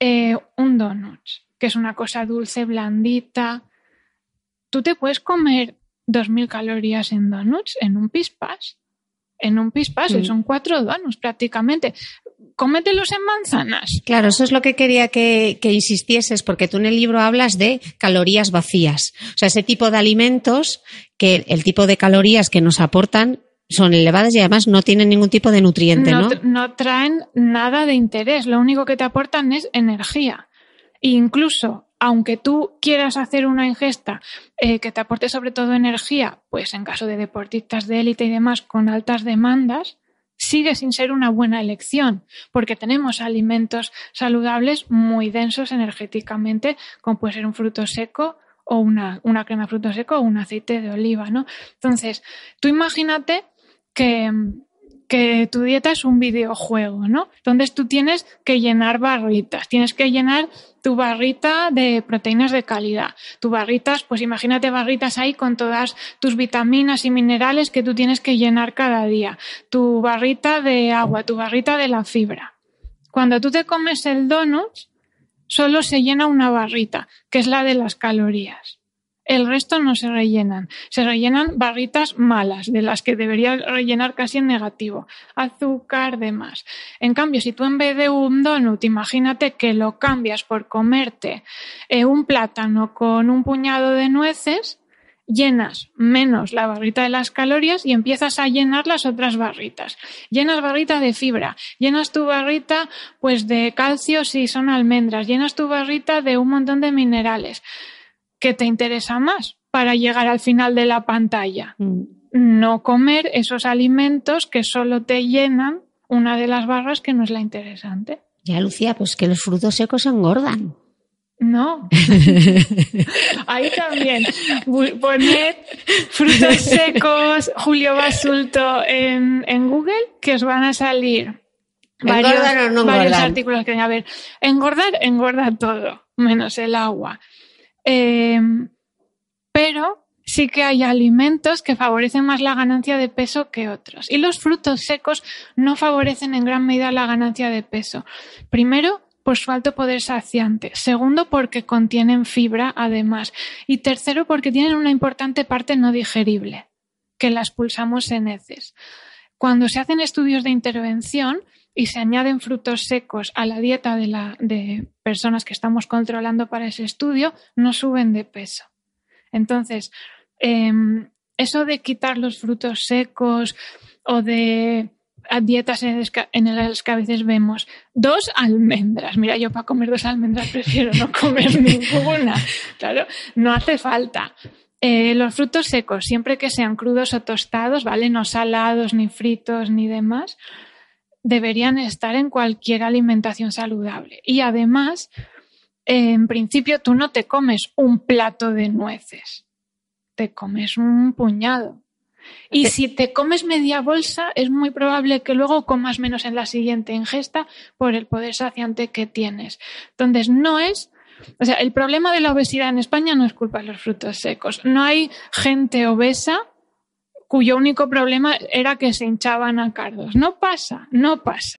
eh, un donut que es una cosa dulce, blandita. Tú te puedes comer 2.000 calorías en donuts, en un pispas. En un pispas, mm. son cuatro donuts prácticamente. Cómetelos en manzanas. Claro, eso es lo que quería que, que, insistieses, porque tú en el libro hablas de calorías vacías. O sea, ese tipo de alimentos que el tipo de calorías que nos aportan son elevadas y además no tienen ningún tipo de nutriente, ¿no? No, no traen nada de interés, lo único que te aportan es energía incluso aunque tú quieras hacer una ingesta eh, que te aporte sobre todo energía, pues en caso de deportistas de élite y demás con altas demandas, sigue sin ser una buena elección, porque tenemos alimentos saludables muy densos energéticamente, como puede ser un fruto seco o una, una crema de fruto seco o un aceite de oliva, ¿no? Entonces, tú imagínate que, que tu dieta es un videojuego, ¿no? Entonces tú tienes que llenar barritas, tienes que llenar tu barrita de proteínas de calidad. Tu barritas, pues imagínate barritas ahí con todas tus vitaminas y minerales que tú tienes que llenar cada día. Tu barrita de agua, tu barrita de la fibra. Cuando tú te comes el donut, solo se llena una barrita, que es la de las calorías. El resto no se rellenan. Se rellenan barritas malas, de las que debería rellenar casi en negativo. Azúcar, demás. En cambio, si tú en vez de un donut, imagínate que lo cambias por comerte eh, un plátano con un puñado de nueces, llenas menos la barrita de las calorías y empiezas a llenar las otras barritas. Llenas barrita de fibra, llenas tu barrita pues de calcio si son almendras, llenas tu barrita de un montón de minerales. ¿Qué te interesa más para llegar al final de la pantalla? Mm. No comer esos alimentos que solo te llenan una de las barras que no es la interesante. Ya, Lucía, pues que los frutos secos engordan. No. Ahí también. Poned frutos secos, Julio Basulto en, en Google, que os van a salir varios, o no varios artículos que a ver. Engordar, engorda todo, menos el agua. Em, pero sí que hay alimentos que favorecen más la ganancia de peso que otros. Y los frutos secos no favorecen en gran medida la ganancia de peso. Primero, por su alto poder saciante. Segundo, porque contienen fibra, además. Y tercero, porque tienen una importante parte no digerible, que la expulsamos en heces. Cuando se hacen estudios de intervención, y se añaden frutos secos a la dieta de, la, de personas que estamos controlando para ese estudio, no suben de peso. Entonces, em, eso de quitar los frutos secos o de dietas en las que a veces vemos dos almendras. Mira, yo para comer dos almendras prefiero no comer ninguna. Claro, no hace falta. Eh, los frutos secos, siempre que sean crudos o tostados, ¿vale? No salados, ni fritos, ni demás, deberían estar en cualquier alimentación saludable. Y además, en principio, tú no te comes un plato de nueces, te comes un puñado. Y si te comes media bolsa, es muy probable que luego comas menos en la siguiente ingesta por el poder saciante que tienes. Entonces, no es o sea, el problema de la obesidad en España no es culpa de los frutos secos. No hay gente obesa cuyo único problema era que se hinchaban a cardos. No pasa, no pasa.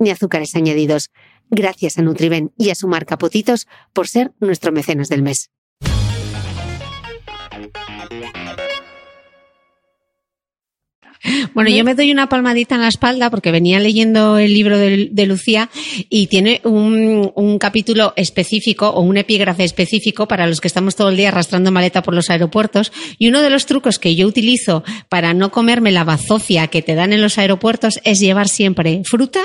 ni azúcares añadidos. Gracias a Nutriben y a su marca por ser nuestro mecenas del mes. Bueno, yo me doy una palmadita en la espalda porque venía leyendo el libro de, Lucía y tiene un, capítulo específico o un epígrafe específico para los que estamos todo el día arrastrando maleta por los aeropuertos. Y uno de los trucos que yo utilizo para no comerme la bazofia que te dan en los aeropuertos es llevar siempre fruta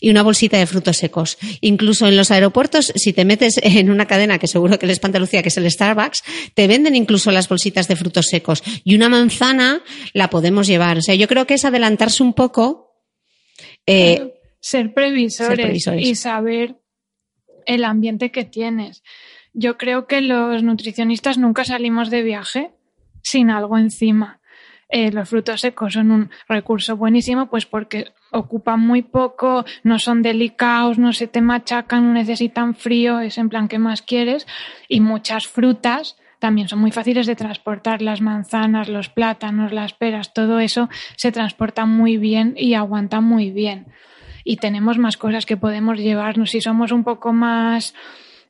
y una bolsita de frutos secos. Incluso en los aeropuertos, si te metes en una cadena que seguro que le espanta Lucía, que es el Starbucks, te venden incluso las bolsitas de frutos secos. Y una manzana la podemos llevar sea, yo creo que es adelantarse un poco. Eh, ser, previsores y saber el ambiente que tienes. Yo creo que los nutricionistas nunca salimos de viaje sin algo encima. Eh, los frutos secos son un recurso buenísimo, pues porque ocupan muy poco, no son delicados, no se te machacan, no necesitan frío, es en plan que más quieres. Y muchas frutas también son muy fáciles de transportar. Las manzanas, los plátanos, las peras, todo eso se transporta muy bien y aguanta muy bien. Y tenemos más cosas que podemos llevarnos. Si somos un poco más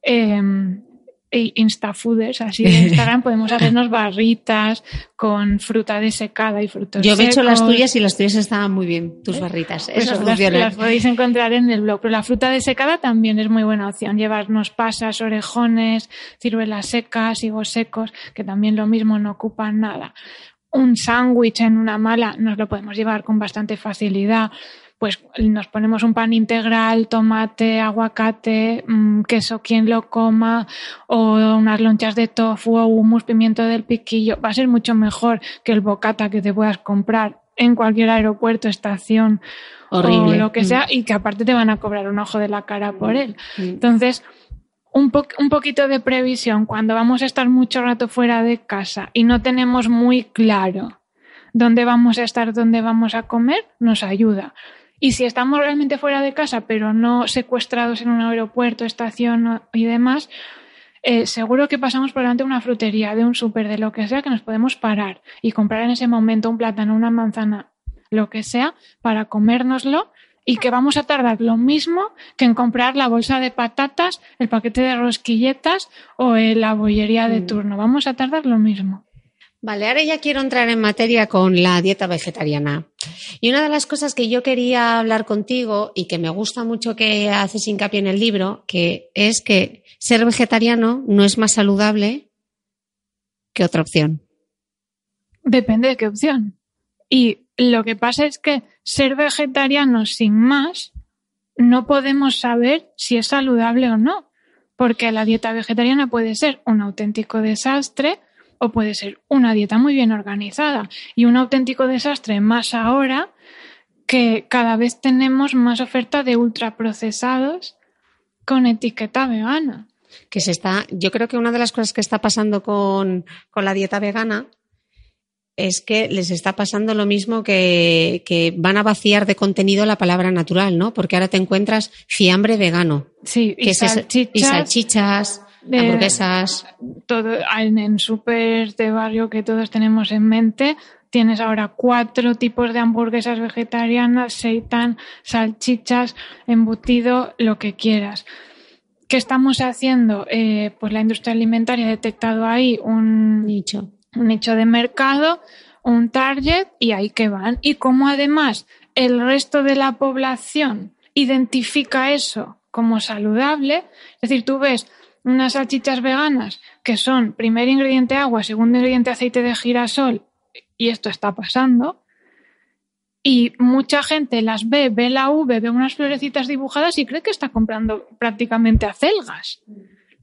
em, e instafooders, así de Instagram, podemos hacernos barritas con fruta desecada y frutos Yo he hecho las tuyas y las tuyas estaban muy bien, tus barritas. Pues las, las, podéis encontrar en el blog. Pero la fruta desecada también es muy buena opción. Llevarnos pasas, orejones, ciruelas secas, higos secos, que también lo mismo no ocupan nada. Un sándwich en una mala nos lo podemos llevar con bastante facilidad pues nos ponemos un pan integral, tomate, aguacate, mm, queso quien lo coma, o unas lonchas de tofu o humus, pimiento del piquillo. Va a ser mucho mejor que el bocata que te puedas comprar en cualquier aeropuerto, estación o lo que sea, mm. y que aparte te van a cobrar un ojo de la cara por él. Mm. Entonces, un, un, poquito de previsión cuando vamos a estar mucho rato fuera de casa y no tenemos muy claro dónde vamos a estar, dónde vamos a comer, nos ayuda. Y si estamos realmente fuera de casa, pero no secuestrados en un aeropuerto, estación y demás, eh, seguro que pasamos por delante de una frutería, de un súper, de lo que sea, que nos podemos parar y comprar en ese momento un plátano, una manzana, lo que sea, para comérnoslo y que vamos a tardar lo mismo que en comprar la bolsa de patatas, el paquete de rosquilletas o la bollería de mm. turno. Vamos a tardar lo mismo. Vale, ahora ya quiero entrar en materia con la dieta vegetariana. Y una de las cosas que yo quería hablar contigo y que me gusta mucho que haces hincapié en el libro, que es que ser vegetariano no es más saludable que otra opción. Depende de qué opción. Y lo que pasa es que ser vegetariano sin más no podemos saber si es saludable o no, porque la dieta vegetariana puede ser un auténtico desastre o puede ser una dieta muy bien organizada y un auténtico desastre más ahora que cada vez tenemos más oferta de ultraprocesados con etiqueta vegana. Que se está, yo creo que una de las cosas que está pasando con, con la dieta vegana es que les está pasando lo mismo que, que, van a vaciar de contenido la palabra natural, ¿no? Porque ahora te encuentras fiambre vegano. Sí, y, salchichas, y salchichas hamburguesas. Todo, en, en super de barrio que todos tenemos en mente, tienes ahora cuatro tipos de hamburguesas vegetarianas, seitan, salchichas, embutido, lo que quieras. ¿Qué estamos haciendo? Eh, pues la industria alimentaria ha detectado ahí un nicho. un nicho de mercado, un target y ahí que van. Y como además el resto de la población identifica eso como saludable, es decir, tú ves unas salchichas veganas que son primer ingrediente agua, segundo ingrediente aceite de girasol, y esto está pasando, y mucha gente las ve, ve la V, ve unas florecitas dibujadas y cree que está comprando prácticamente acelgas.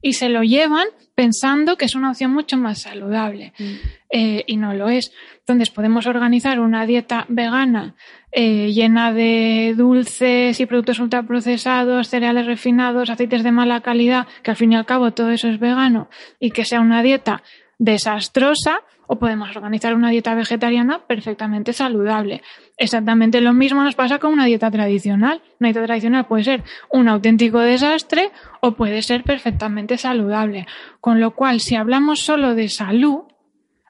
Y se lo llevan pensando que es una opción mucho más saludable. Mm. Eh, y no lo es. Entonces podemos organizar una dieta vegana eh, llena de dulces y productos ultraprocesados, cereales refinados, aceites de mala calidad, que al fin y al cabo todo eso es vegano, y que sea una dieta desastrosa, o podemos organizar una dieta vegetariana perfectamente saludable. Exactamente lo mismo nos pasa con una dieta tradicional. Una dieta tradicional puede ser un auténtico desastre o puede ser perfectamente saludable. Con lo cual, si hablamos solo de salud,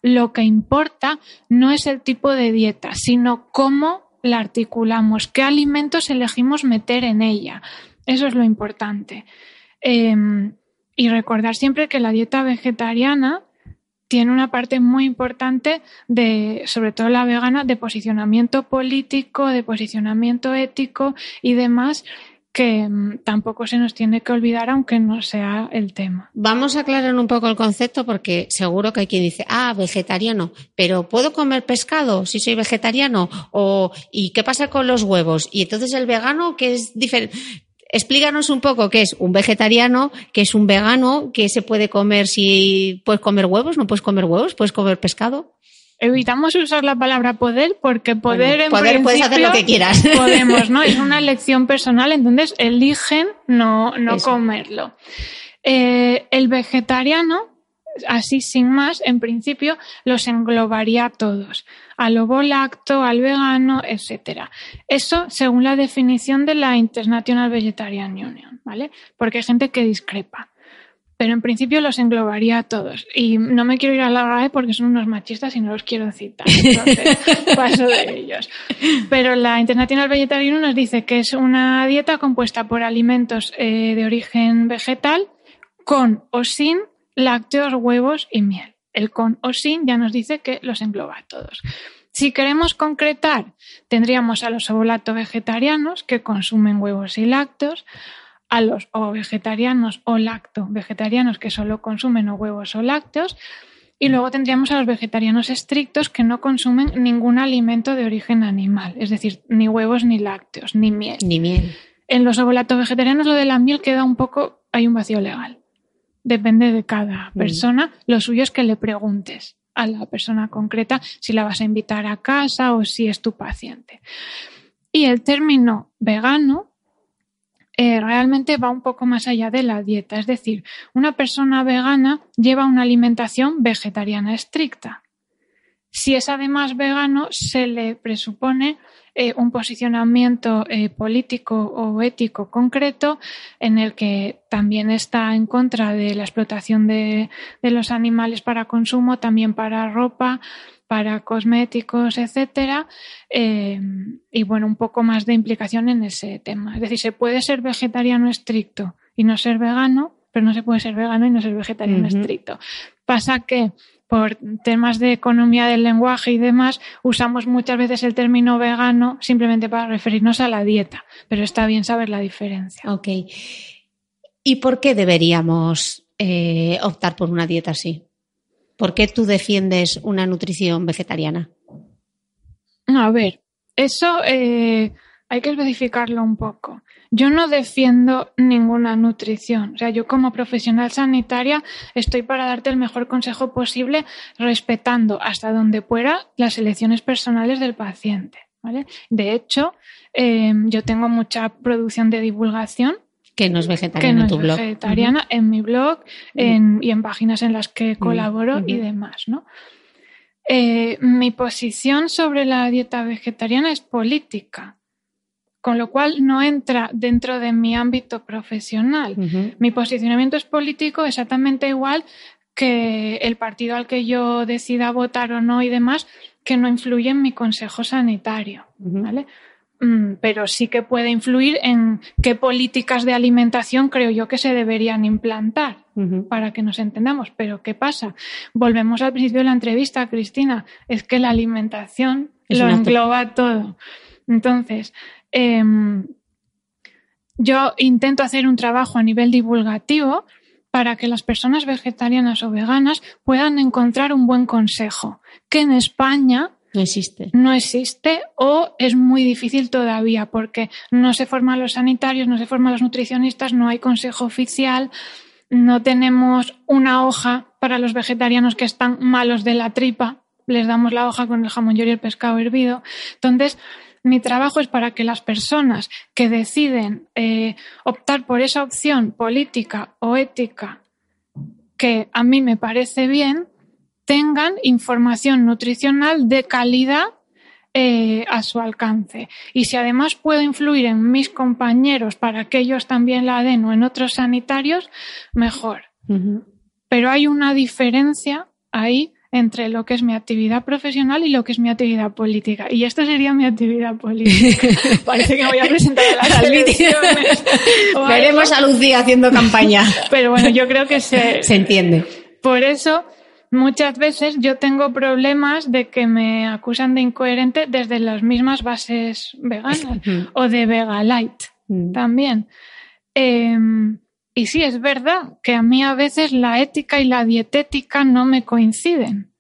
lo que importa no es el tipo de dieta, sino cómo la articulamos, qué alimentos elegimos meter en ella. Eso es lo importante. Em, y recordar siempre que la dieta vegetariana tiene una parte muy importante de, sobre todo la vegana, de posicionamiento político, de posicionamiento ético y demás que mm, tampoco se nos tiene que olvidar aunque no sea el tema. Vamos a aclarar un poco el concepto porque seguro que hay quien dice, ah, vegetariano, pero ¿puedo comer pescado si soy vegetariano? O, ¿y qué pasa con los huevos? Y entonces el vegano, que es diferente. Explícanos un poco qué es un vegetariano, qué es un vegano, qué se puede comer si puedes comer huevos, no puedes comer huevos, puedes comer pescado evitamos usar la palabra poder porque poder en poder puedes hacer lo que quieras. Podemos, ¿no? Es una elección personal, entonces eligen no, no comerlo. Eh, el vegetariano, así sin más, en principio los englobaría a todos, al ovo lacto, al vegano, etcétera. Eso según la definición de la International Vegetarian Union, ¿vale? Porque hay gente que discrepa pero en principio los englobaría a todos. Y no me quiero ir a la RAE porque son unos machistas y no los quiero citar. Entonces, paso de ellos. Pero la International Vegetarian nos dice que es una dieta compuesta por alimentos eh, de origen vegetal con o sin lácteos, huevos y miel. El con o sin ya nos dice que los engloba a todos. Si queremos concretar, tendríamos a los ovolato vegetarianos que consumen huevos y lácteos, a los o vegetarianos o lacto vegetarianos que solo consumen o huevos o lácteos. Y luego tendríamos a los vegetarianos estrictos que no consumen ningún alimento de origen animal, es decir, ni huevos ni lácteos, ni miel. Ni miel. En los ovolato vegetarianos lo de la miel queda un poco, hay un vacío legal. Depende de cada mm. persona. Lo suyo es que le preguntes a la persona concreta si la vas a invitar a casa o si es tu paciente. Y el término vegano eh, realmente va un poco más allá de la dieta. Es decir, una persona vegana lleva una alimentación vegetariana estricta. Si es además vegano, se le presupone eh, un posicionamiento eh, político o ético concreto en el que también está en contra de la explotación de, de los animales para consumo, también para ropa, para cosméticos, etcétera, eh, y bueno, un poco más de implicación en ese tema. Es decir, se puede ser vegetariano estricto y no ser vegano, pero no se puede ser vegano y no ser vegetariano estricto. Pasa que por temas de economía del lenguaje y demás, usamos muchas veces el término vegano simplemente para referirnos a la dieta, pero está bien saber la diferencia. Ok. ¿Y por qué deberíamos eh, optar por una dieta así? ¿Por qué tú defiendes una nutrición vegetariana? A ver, eso eh, hay que especificarlo un poco. Yo no defiendo ninguna nutrición. O sea, yo como profesional sanitaria estoy para darte el mejor consejo posible respetando hasta donde pueda las elecciones personales del paciente. ¿vale? De hecho, eh, yo tengo mucha producción de divulgación que no es vegetariana en tu blog. vegetariana en mi blog en, y en páginas en las que colaboro y demás, ¿no? Eh, mi posición sobre la dieta vegetariana es política, con lo cual no entra dentro de mi ámbito profesional. Mi posicionamiento es político exactamente igual que el partido al que yo decida votar o no y demás, que no influye en mi consejo sanitario, ¿vale? Mm, pero sí que puede influir en qué políticas de alimentación creo yo que se deberían implantar para que nos entendamos. Pero ¿qué pasa? Volvemos al principio de la entrevista, Cristina, es que la alimentación lo engloba todo. Entonces, em, yo intento hacer un trabajo a nivel divulgativo para que las personas vegetarianas o veganas puedan encontrar un buen consejo, que en España no existe. No existe o es muy difícil todavía porque no se forman los sanitarios, no se forman los nutricionistas, no hay consejo oficial, no tenemos una hoja para los vegetarianos que están malos de la tripa, les damos la hoja con el jamón y el pescado hervido. Entonces, mi trabajo es para que las personas que deciden eh, optar por esa opción política o ética que a mí me parece bien, tengan información nutricional de calidad eh, a su alcance. Y si además puedo influir en mis compañeros para que ellos también la den o en otros sanitarios, mejor. Pero hay una diferencia ahí entre lo que es mi actividad profesional y lo que es mi actividad política. Y esto sería mi actividad política. Parece que voy a presentar a las elecciones. Veremos a Lucía haciendo campaña. Pero bueno, yo creo que se... Se entiende. Por eso muchas veces yo tengo problemas de que me acusan de incoherente desde las mismas bases veganas o de vega light mm. también. Em, y sí, es verdad que a mí a veces la ética y la dietética no me coinciden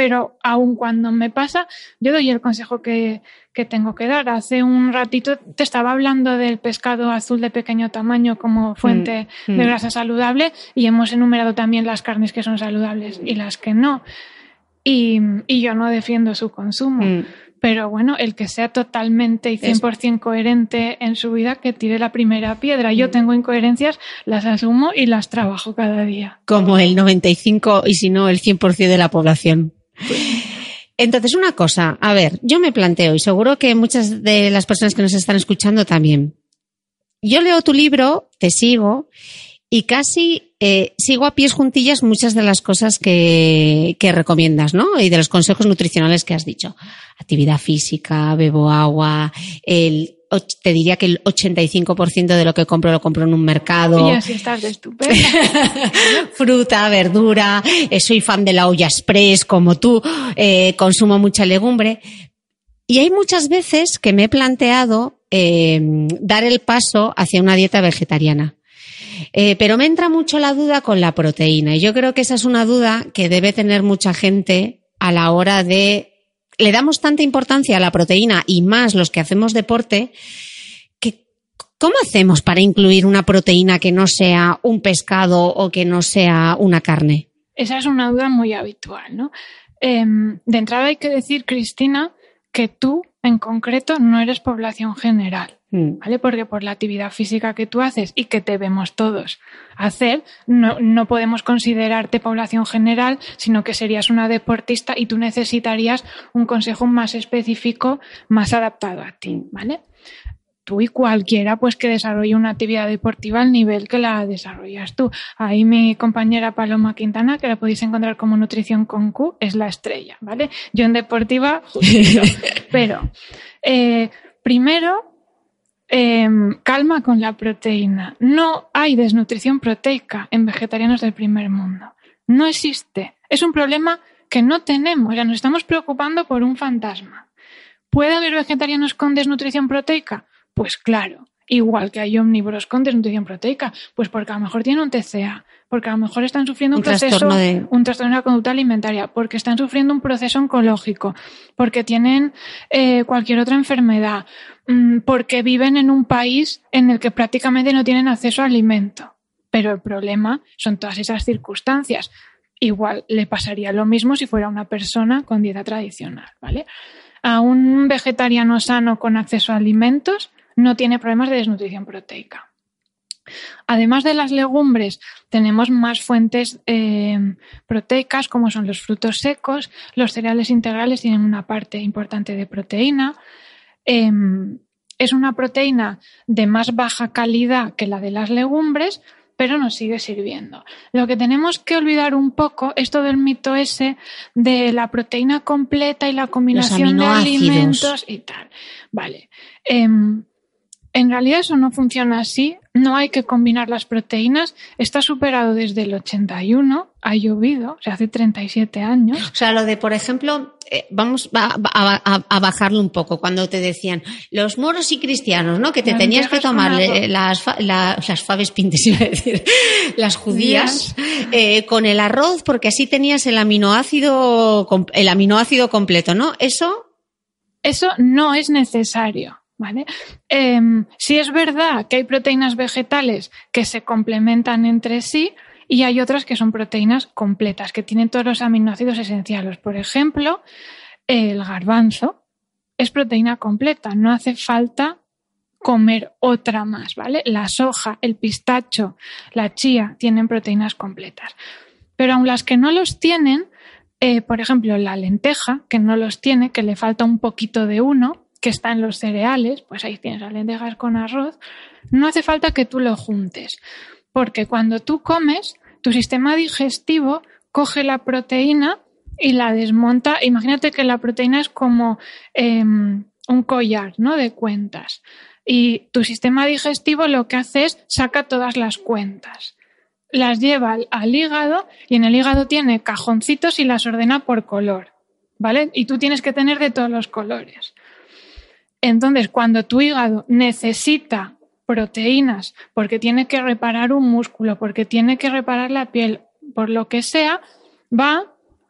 pero aun cuando me pasa, yo doy el consejo que, tengo que dar. Hace un ratito te estaba hablando del pescado azul de pequeño tamaño como fuente mm, de mm. grasa saludable y hemos enumerado también las carnes que son saludables y las que no. Y, yo no defiendo su consumo. Mm. Pero bueno, el que sea totalmente y 100% coherente en su vida, que tire la primera piedra. Yo tengo incoherencias, las asumo y las trabajo cada día. Como el 95 y si no el 100% de la población. Entonces, una cosa, a ver, yo me planteo, y seguro que muchas de las personas que nos están escuchando también. Yo leo tu libro, te sigo, y casi eh, sigo a pies juntillas muchas de las cosas que, que recomiendas, ¿no? Y de los consejos nutricionales que has dicho. Actividad física, bebo agua, el te diría que el 85% de lo que compro lo compro en un mercado. Y así estás de estupendo. Fruta, verdura, eh, soy fan de la olla express como tú, eh, consumo mucha legumbre. Y hay muchas veces que me he planteado eh, dar el paso hacia una dieta vegetariana. pero me entra mucho la duda con la proteína. Y yo creo que esa es una duda que debe tener mucha gente a la hora de le damos tanta importancia a la proteína y más los que hacemos deporte, que ¿cómo hacemos para incluir una proteína que no sea un pescado o que no sea una carne? Esa es una duda muy habitual, ¿no? Em, de entrada hay que decir, Cristina, que tú en concreto no eres población general. Mm. ¿Vale? Porque por la actividad física que tú haces y que debemos todos hacer, no, no podemos considerarte población general, sino que serías una deportista y tú necesitarías un consejo más específico, más adaptado a ti, ¿vale? Tú y cualquiera pues que desarrolle una actividad deportiva al nivel que la desarrollas tú. Ahí mi compañera Paloma Quintana, que la podéis encontrar como Nutrición con Q, es la estrella, ¿vale? Yo en deportiva, justito. Pero, eh, primero, Em, calma con la proteína. No hay desnutrición proteica en vegetarianos del primer mundo. No existe. Es un problema que no tenemos. Ya nos estamos preocupando por un fantasma. ¿Puede haber vegetarianos con desnutrición proteica? Pues claro. Igual que hay omnívoros con desnutrición proteica, pues porque a lo mejor tienen un TCA, porque a lo mejor están sufriendo un, Un proceso, trastorno de- un trastorno de la conducta alimentaria, porque están sufriendo un proceso oncológico, porque tienen eh, cualquier otra enfermedad, porque viven en un país en el que prácticamente no tienen acceso a alimento. Pero el problema son todas esas circunstancias. Igual le pasaría lo mismo si fuera una persona con dieta tradicional, ¿vale? A un vegetariano sano con acceso a alimentos no tiene problemas de desnutrición proteica. Además de las legumbres, tenemos más fuentes eh, proteicas, como son los frutos secos. Los cereales integrales tienen una parte importante de proteína. Eh, es una proteína de más baja calidad que la de las legumbres, pero nos sigue sirviendo. Lo que tenemos que olvidar un poco es todo el mito ese de la proteína completa y la combinación de alimentos y tal. Vale. Em, en realidad eso no funciona así. No hay que combinar las proteínas. Está superado desde el 81. Ha llovido, o sea, hace 37 años. O sea, lo de, por ejemplo, eh, vamos a, a- a- a bajarlo un poco, cuando te decían los moros y cristianos, ¿no? Que te Las tenías que tomar eh, las, la- las faves pintes, iba a decir, las judías, eh, con el arroz, porque así tenías el aminoácido, el aminoácido completo, ¿no? Eso, Eso no es necesario. ¿Vale? Em, es verdad que hay proteínas vegetales que se complementan entre sí y hay otras que son proteínas completas, que tienen todos los aminoácidos esenciales. Por ejemplo, el garbanzo es proteína completa, no hace falta comer otra más, ¿vale? La soja, el pistacho, la chía tienen proteínas completas. Pero aun las que no los tienen, eh, por ejemplo, la lenteja, que no los tiene, que le falta un poquito de uno, que está en los cereales, pues ahí tienes las lentejas con arroz, no hace falta que tú lo juntes, porque cuando tú comes, tu sistema digestivo coge la proteína y la desmonta. Imagínate que la proteína es como em, un collar, ¿no? De cuentas. Y tu sistema digestivo lo que hace es saca todas las cuentas las lleva al, al hígado y en el hígado tiene cajoncitos y las ordena por color, ¿vale? Y tú tienes que tener de todos los colores. Entonces, cuando tu hígado necesita proteínas porque tiene que reparar un músculo, porque tiene que reparar la piel, por lo que sea, va,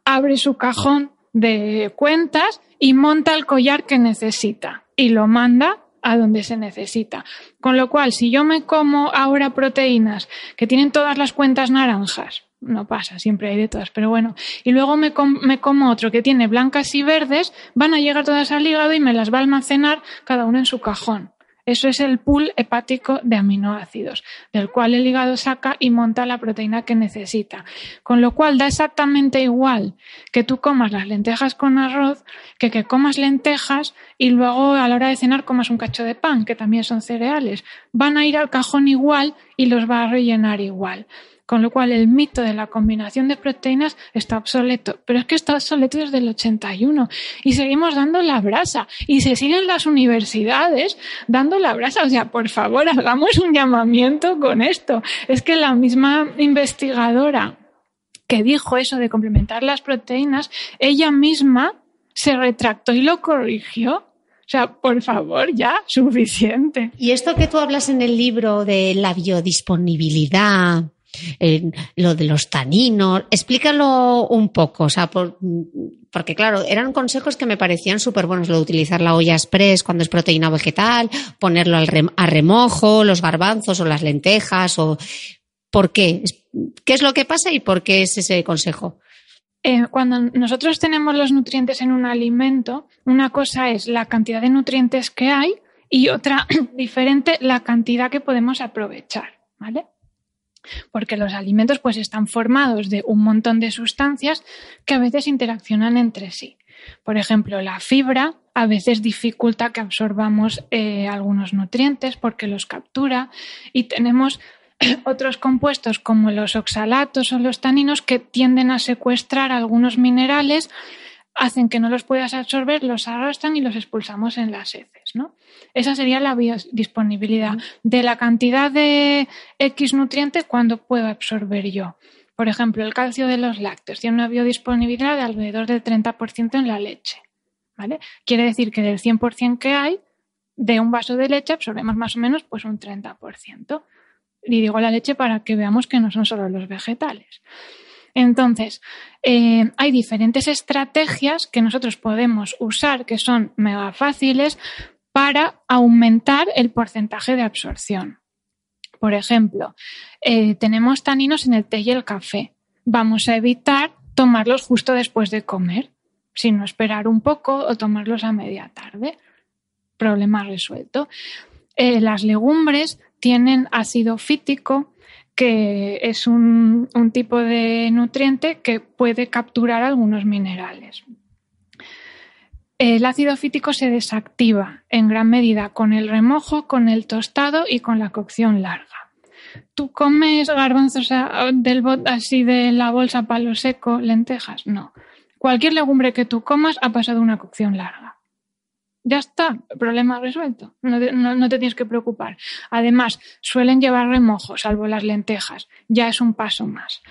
abre su cajón de cuentas y monta el collar que necesita y lo manda a donde se necesita. Con lo cual, si yo me como ahora proteínas que tienen todas las cuentas naranjas, no pasa, siempre hay de todas, pero bueno, y luego me, com- me como otro que tiene blancas y verdes, van a llegar todas al hígado y me las va a almacenar cada uno en su cajón. Eso es el pool hepático de aminoácidos, del cual el hígado saca y monta la proteína que necesita. Con lo cual da exactamente igual que tú comas las lentejas con arroz que que comas lentejas y luego a la hora de cenar comas un cacho de pan, que también son cereales. Van a ir al cajón igual y los va a rellenar igual. Con lo cual el mito de la combinación de proteínas está obsoleto. Pero es que está obsoleto desde el 81 y seguimos dando la brasa y se siguen las universidades dando la brasa. O sea, por favor, hagamos un llamamiento con esto. Es que la misma investigadora que dijo eso de complementar las proteínas, ella misma se retractó y lo corrigió. O sea, por favor, ya, suficiente. y esto que tú hablas en el libro de la biodisponibilidad, lo de los taninos, explícalo un poco, o sea, por- porque claro, eran consejos que me parecían súper buenos, lo de utilizar la olla express cuando es proteína vegetal, ponerlo al a remojo, los garbanzos o las lentejas, o ¿por qué? ¿Qué es lo que pasa y por qué es ese consejo? Eh, cuando nosotros tenemos los nutrientes en un alimento, una cosa es la cantidad de nutrientes que hay y otra diferente la cantidad que podemos aprovechar, ¿vale? Porque los alimentos pues están formados de un montón de sustancias que a veces interaccionan entre sí. Por ejemplo, la fibra a veces dificulta que absorbamos eh, algunos nutrientes porque los captura y tenemos otros compuestos como los oxalatos o los taninos que tienden a secuestrar algunos minerales, hacen que no los puedas absorber, los arrastran y los expulsamos en las heces. ¿No? Esa sería la biodisponibilidad de la cantidad de X nutrientes cuando puedo absorber yo. Por ejemplo, el calcio de los lácteos tiene una biodisponibilidad de alrededor del 30% en la leche. ¿vale? Quiere decir que del 100% que hay, de un vaso de leche absorbemos más o menos pues un 30%. Y digo la leche para que veamos que no son solo los vegetales. Entonces, eh, hay diferentes estrategias que nosotros podemos usar que son mega fáciles para aumentar el porcentaje de absorción. Por ejemplo, eh, tenemos taninos en el té y el café. Vamos a evitar tomarlos justo después de comer, sino esperar un poco o tomarlos a media tarde. Problema resuelto. Eh, las legumbres tienen ácido fítico, que es un, un tipo de nutriente que puede capturar algunos minerales. El ácido fítico se desactiva en gran medida con el remojo, con el tostado y con la cocción larga. ¿Tú comes garbanzos bot así de la bolsa palo seco, lentejas? No. Cualquier legumbre que tú comas ha pasado una cocción larga. Ya está, problema resuelto. No no te, tienes que preocupar. Además, suelen llevar remojo, salvo las lentejas. Ya es un paso más.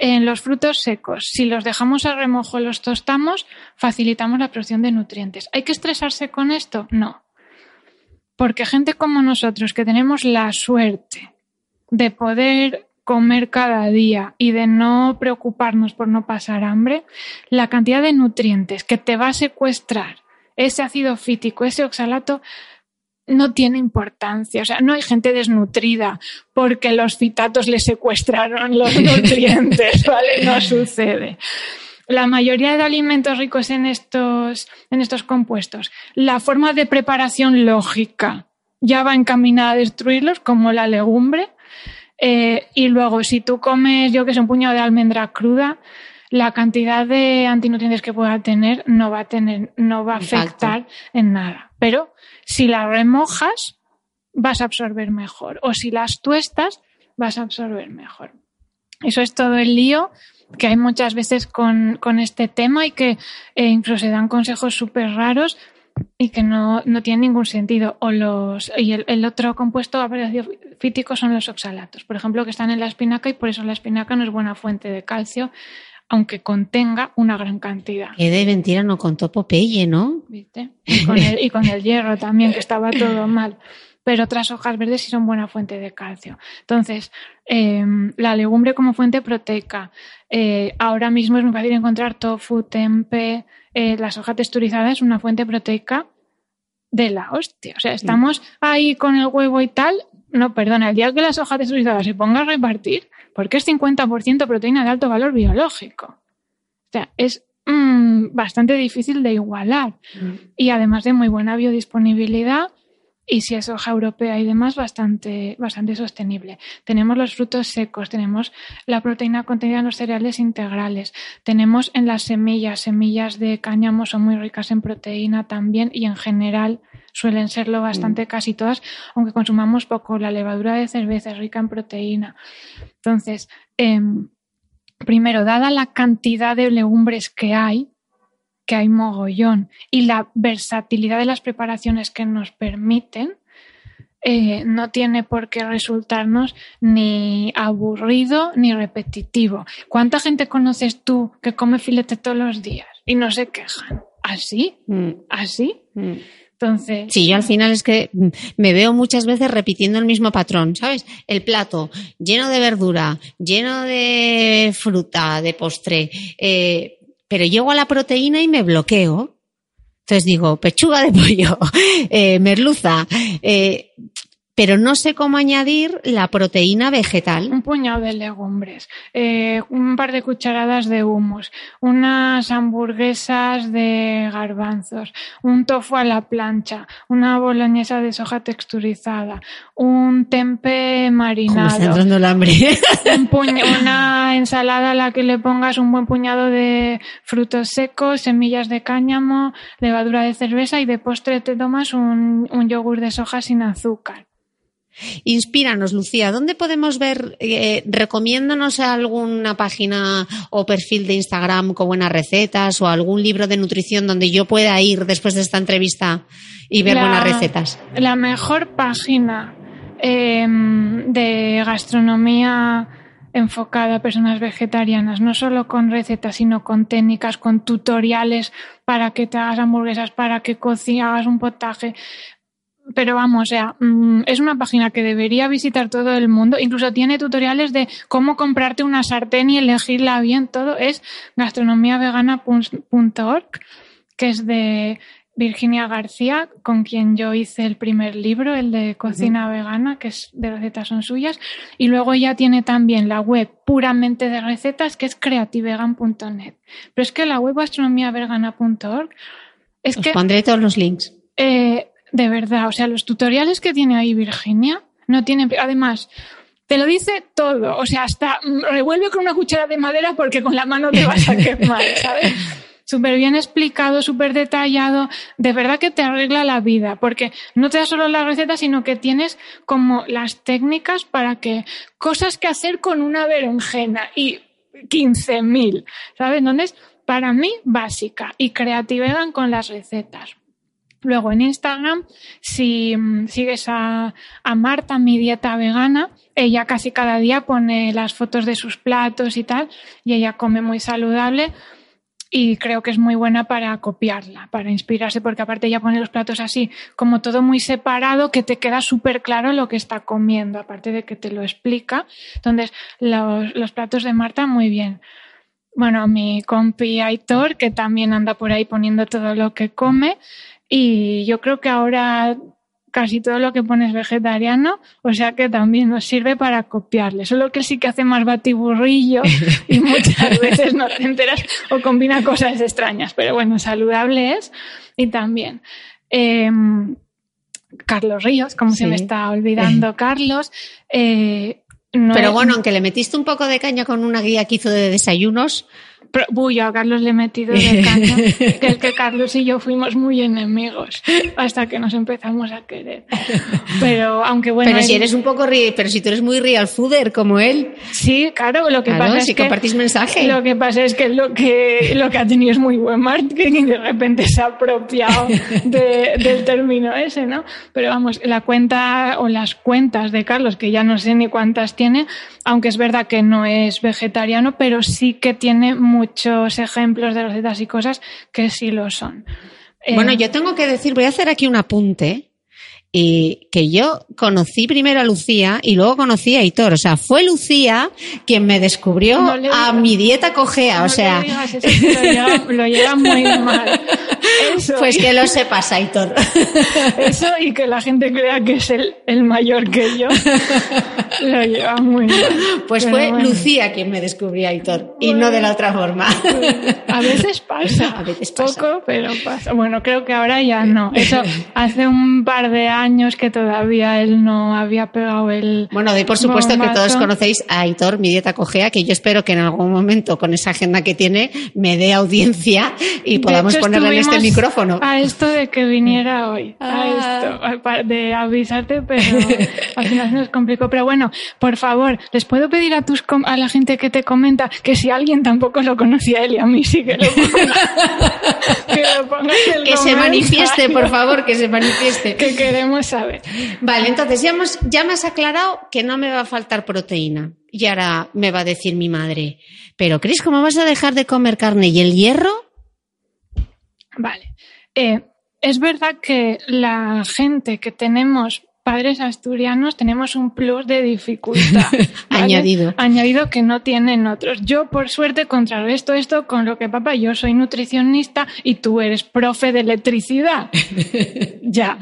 En los frutos secos, si los dejamos a remojo y los tostamos, facilitamos la absorción de nutrientes. ¿Hay que estresarse con esto? No. Porque gente como nosotros, que tenemos la suerte de poder comer cada día y de no preocuparnos por no pasar hambre, la cantidad de nutrientes que te va a secuestrar ese ácido fítico, ese oxalato, no tiene importancia. O sea, no hay gente desnutrida porque los fitatos le secuestraron los nutrientes, ¿vale? No sucede. La mayoría de alimentos ricos en estos, en estos compuestos, la forma de preparación lógica ya va encaminada a destruirlos, como la legumbre, eh, y luego, si tú comes, yo que sé, un puñado de almendra cruda, la cantidad de antinutrientes que pueda tener no va a tener, no va a afectar en nada. Pero si la remojas, vas a absorber mejor. O si las tuestas, vas a absorber mejor. Eso es todo el lío que hay muchas veces con, con este tema y que eh, incluso se dan consejos súper raros y que no, no tienen ningún sentido. O los, y el, otro compuesto fítico son los oxalatos, por ejemplo, que están en la espinaca y por eso la espinaca no es buena fuente de calcio, aunque contenga una gran cantidad. Que de mentira no contó Popeye, ¿no? ¿Viste? Y con, el, y con el hierro también, que estaba todo mal. Pero otras hojas verdes sí son buena fuente de calcio. Entonces, eh, la legumbre como fuente proteica. Eh, ahora mismo es muy fácil encontrar tofu, tempe, eh, la soja texturizada es una fuente proteica de la hostia. O sea, estamos ahí con el huevo y tal. No, perdona, el día que la soja texturizada se ponga a repartir, porque es 50% proteína de alto valor biológico. O sea, es mm, bastante difícil de igualar. Mm. Y además de muy buena biodisponibilidad, y si es hoja europea y demás, bastante, bastante sostenible. Tenemos los frutos secos, tenemos la proteína contenida en los cereales integrales, tenemos en las semillas, semillas de cáñamo son muy ricas en proteína también y en general suelen serlo bastante mm. casi todas, aunque consumamos poco. La levadura de cerveza es rica en proteína. Entonces, em, primero, dada la cantidad de legumbres que hay, que hay mogollón y la versatilidad de las preparaciones que nos permiten, eh, no tiene por qué resultarnos ni aburrido ni repetitivo. ¿Cuánta gente conoces tú que come filete todos los días y no se quejan? ¿Así? Mm. ¿Así? Mm. Entonces. Sí, yo al final es que me veo muchas veces repitiendo el mismo patrón, ¿sabes? El plato lleno de verdura, lleno de fruta, de postre, eh, pero llego a la proteína y me bloqueo. Entonces digo, pechuga de pollo, eh, merluza, eh, pero no sé cómo añadir la proteína vegetal. Un puñado de legumbres, eh, un par de cucharadas de humus, unas hamburguesas de garbanzos, un tofu a la plancha, una boloñesa de soja texturizada, un tempe marinado. está entrando el hambre. un una ensalada a la que le pongas un buen puñado de frutos secos, semillas de cáñamo, levadura de cerveza y de postre te tomas un, un yogur de soja sin azúcar. Inspíranos, Lucía. ¿Dónde podemos ver? Eh, recomiéndanos alguna página o perfil de Instagram con buenas recetas o algún libro de nutrición donde yo pueda ir después de esta entrevista y ver La- buenas recetas. La mejor página em, de gastronomía enfocada a personas vegetarianas, no solo con recetas, sino con técnicas, con tutoriales para que te hagas hamburguesas, para que cocines, hagas un potaje. Pero vamos, o sea, mm, es una página que debería visitar todo el mundo. Incluso tiene tutoriales de cómo comprarte una sartén y elegirla bien. Todo es gastronomiavegana.org, que es de Virginia García, con quien yo hice el primer libro, el de cocina vegana, que es de recetas son suyas. Y luego ella tiene también la web puramente de recetas, que es creativegan.net. Pero es que la web gastronomiavegana.org es Os que pondré todos los links. eh, de verdad, o sea, los tutoriales que tiene ahí Virginia no tienen. Además, te lo dice todo. O sea, hasta revuelve con una cuchara de madera porque con la mano te vas a quemar, ¿sabes? Súper bien explicado, súper detallado. De verdad que te arregla la vida, porque no te da solo la receta, sino que tienes como las técnicas para que cosas que hacer con una berenjena y 15.000, ¿sabes? Entonces, para mí, básica. Y creativegan con las recetas. Luego en Instagram, si mm, sigues a, a Marta, mi dieta vegana, ella casi cada día pone las fotos de sus platos y tal, y ella come muy saludable y creo que es muy buena para copiarla, para inspirarse, porque aparte ella pone los platos así, como todo muy separado, que te queda súper claro lo que está comiendo, aparte de que te lo explica. Entonces, los, los platos de Marta, muy bien. Bueno, mi compi Aitor, que también anda por ahí poniendo todo lo que come. Y yo creo que ahora casi todo lo que pone es vegetariano, o sea que también nos sirve para copiarle. Solo que sí que hace más batiburrillo y muchas veces no te enteras o combina cosas extrañas. Pero bueno, saludable es. Y también. eh, Carlos Ríos, como se me está olvidando, Carlos. eh, no Pero es- bueno, aunque le metiste un poco de caña con una guía que hizo de desayunos, Pero, uy, yo a Carlos le he metido de caña, que es que Carlos y yo fuimos muy enemigos hasta que nos empezamos a querer. Pero aunque bueno, pero si él- eres un poco pero si tú eres muy real fooder como él, sí, claro, lo que Claro, pasa si es que compartís mensaje. Lo que pasa es que lo que lo que ha tenido es muy buen marketing y de repente se ha apropiado de- del término ese, ¿no? Pero vamos, la cuenta o las cuentas de Carlos, que ya no sé ni cuántas tiene, aunque es verdad que no es vegetariano, pero sí que tiene muchos ejemplos de recetas y cosas que sí lo son. Eh, Bueno, yo tengo que decir, voy a hacer aquí un apunte. Y que yo conocí primero a Lucía y luego conocí a Hitor. O sea, fue Lucía quien me descubrió No a mi dieta cojea. no o sea, le digas eso, que lo lleva, lo lleva muy mal. Eso, pues y- que lo sepas, Aitor. Eso y que la gente crea que es el, el mayor que yo. Lo lleva muy mal. Pues Pero fue bueno, Lucía quien me descubrió a Aitor y no de la otra forma. A veces pasa. A veces pasa. Poco, pero pasa. Bueno, creo que ahora ya no. Eso hace un par de años que todavía él no había pegado el. Bueno, doy por supuesto que todos conocéis a Aitor, mi dieta cojea, que yo espero que en algún momento con esa agenda que tiene me dé audiencia y podamos hecho, ponerle en este estuvimos micrófono. A esto de que viniera hoy. Ah. A esto. a- pa- De avisarte, pero al final se nos complicó. Pero bueno, por favor, les puedo pedir a tus com- a la gente que te comenta que si alguien tampoco lo conocía él y a mí sí que lo ponga. que lo el se manifieste, por favor, que se manifieste. Que queremos saber. Vale, entonces ya, hemos, ya me has aclarado que no me va a faltar proteína. Y ahora me va a decir mi madre, pero Cris, ¿cómo vas a dejar de comer carne y el hierro? Vale. Eh, es verdad que la gente que tenemos padres asturianos tenemos un plus de dificultad. ¿vale? Añadido. Añadido que no tienen otros. Yo, por suerte, contrarresto esto con lo que, papá, yo soy nutricionista y tú eres profe de electricidad. ya.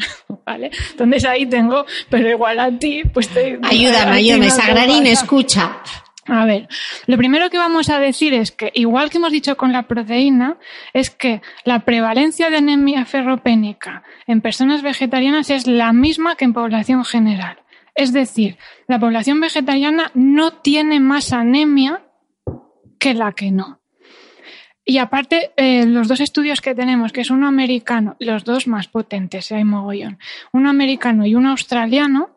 ¿vale? Entonces ahí tengo, pero igual a ti, pues te... Ayúdame, ayúdame, Sagradín, escucha. A ver, lo primero que vamos a decir es que, igual que hemos dicho con la proteína, es que la prevalencia de anemia ferropénica en personas vegetarianas es la misma que en población general. Es decir, la población vegetariana no tiene más anemia que la que no. Y aparte, eh, los dos estudios que tenemos, que es uno americano, los dos más potentes, hay mogollón, uno americano y uno australiano,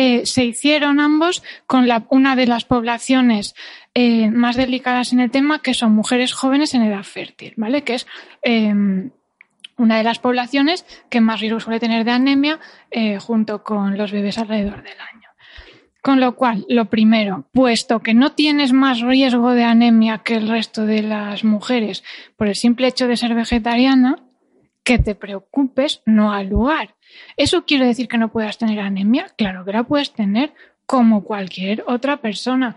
eh, se hicieron ambos con una de las poblaciones eh, más delicadas en el tema, que son mujeres jóvenes en edad fértil, ¿vale? Que es em, una de las poblaciones que más riesgo suele tener de anemia eh, junto con los bebés alrededor del año. Con lo cual, lo primero, puesto que no tienes más riesgo de anemia que el resto de las mujeres por el simple hecho de ser vegetariana, que te preocupes no al lugar. ¿Eso quiere decir que no puedas tener anemia? Claro que la puedes tener como cualquier otra persona.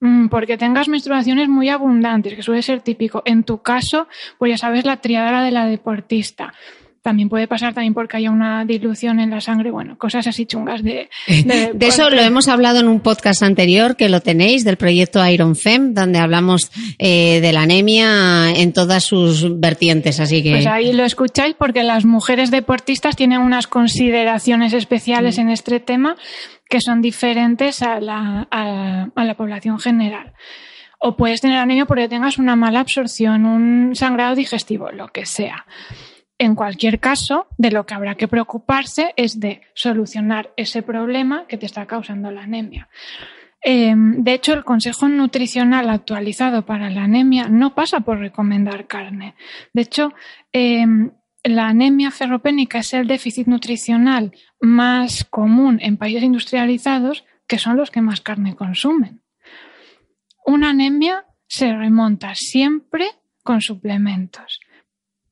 Mm, porque tengas menstruaciones muy abundantes, que suele ser típico. En tu caso, pues ya sabes la triada de la deportista. También puede pasar también porque haya una dilución en la sangre, bueno, cosas así chungas de... De, eso lo hemos hablado en un podcast anterior que lo tenéis del proyecto Iron Fem, donde hablamos eh, de la anemia en todas sus vertientes, así que... Pues ahí lo escucháis porque las mujeres deportistas tienen unas consideraciones especiales en este tema que son diferentes a la, a, a la población general o puedes tener anemia porque tengas una mala absorción, un sangrado digestivo, lo que sea. En cualquier caso, de lo que habrá que preocuparse es de solucionar ese problema que te está causando la anemia. Em, de hecho, el consejo nutricional actualizado para la anemia no pasa por recomendar carne. De hecho, em, la anemia ferropénica es el déficit nutricional más común en países industrializados, que son los que más carne consumen. Una anemia se remonta siempre con suplementos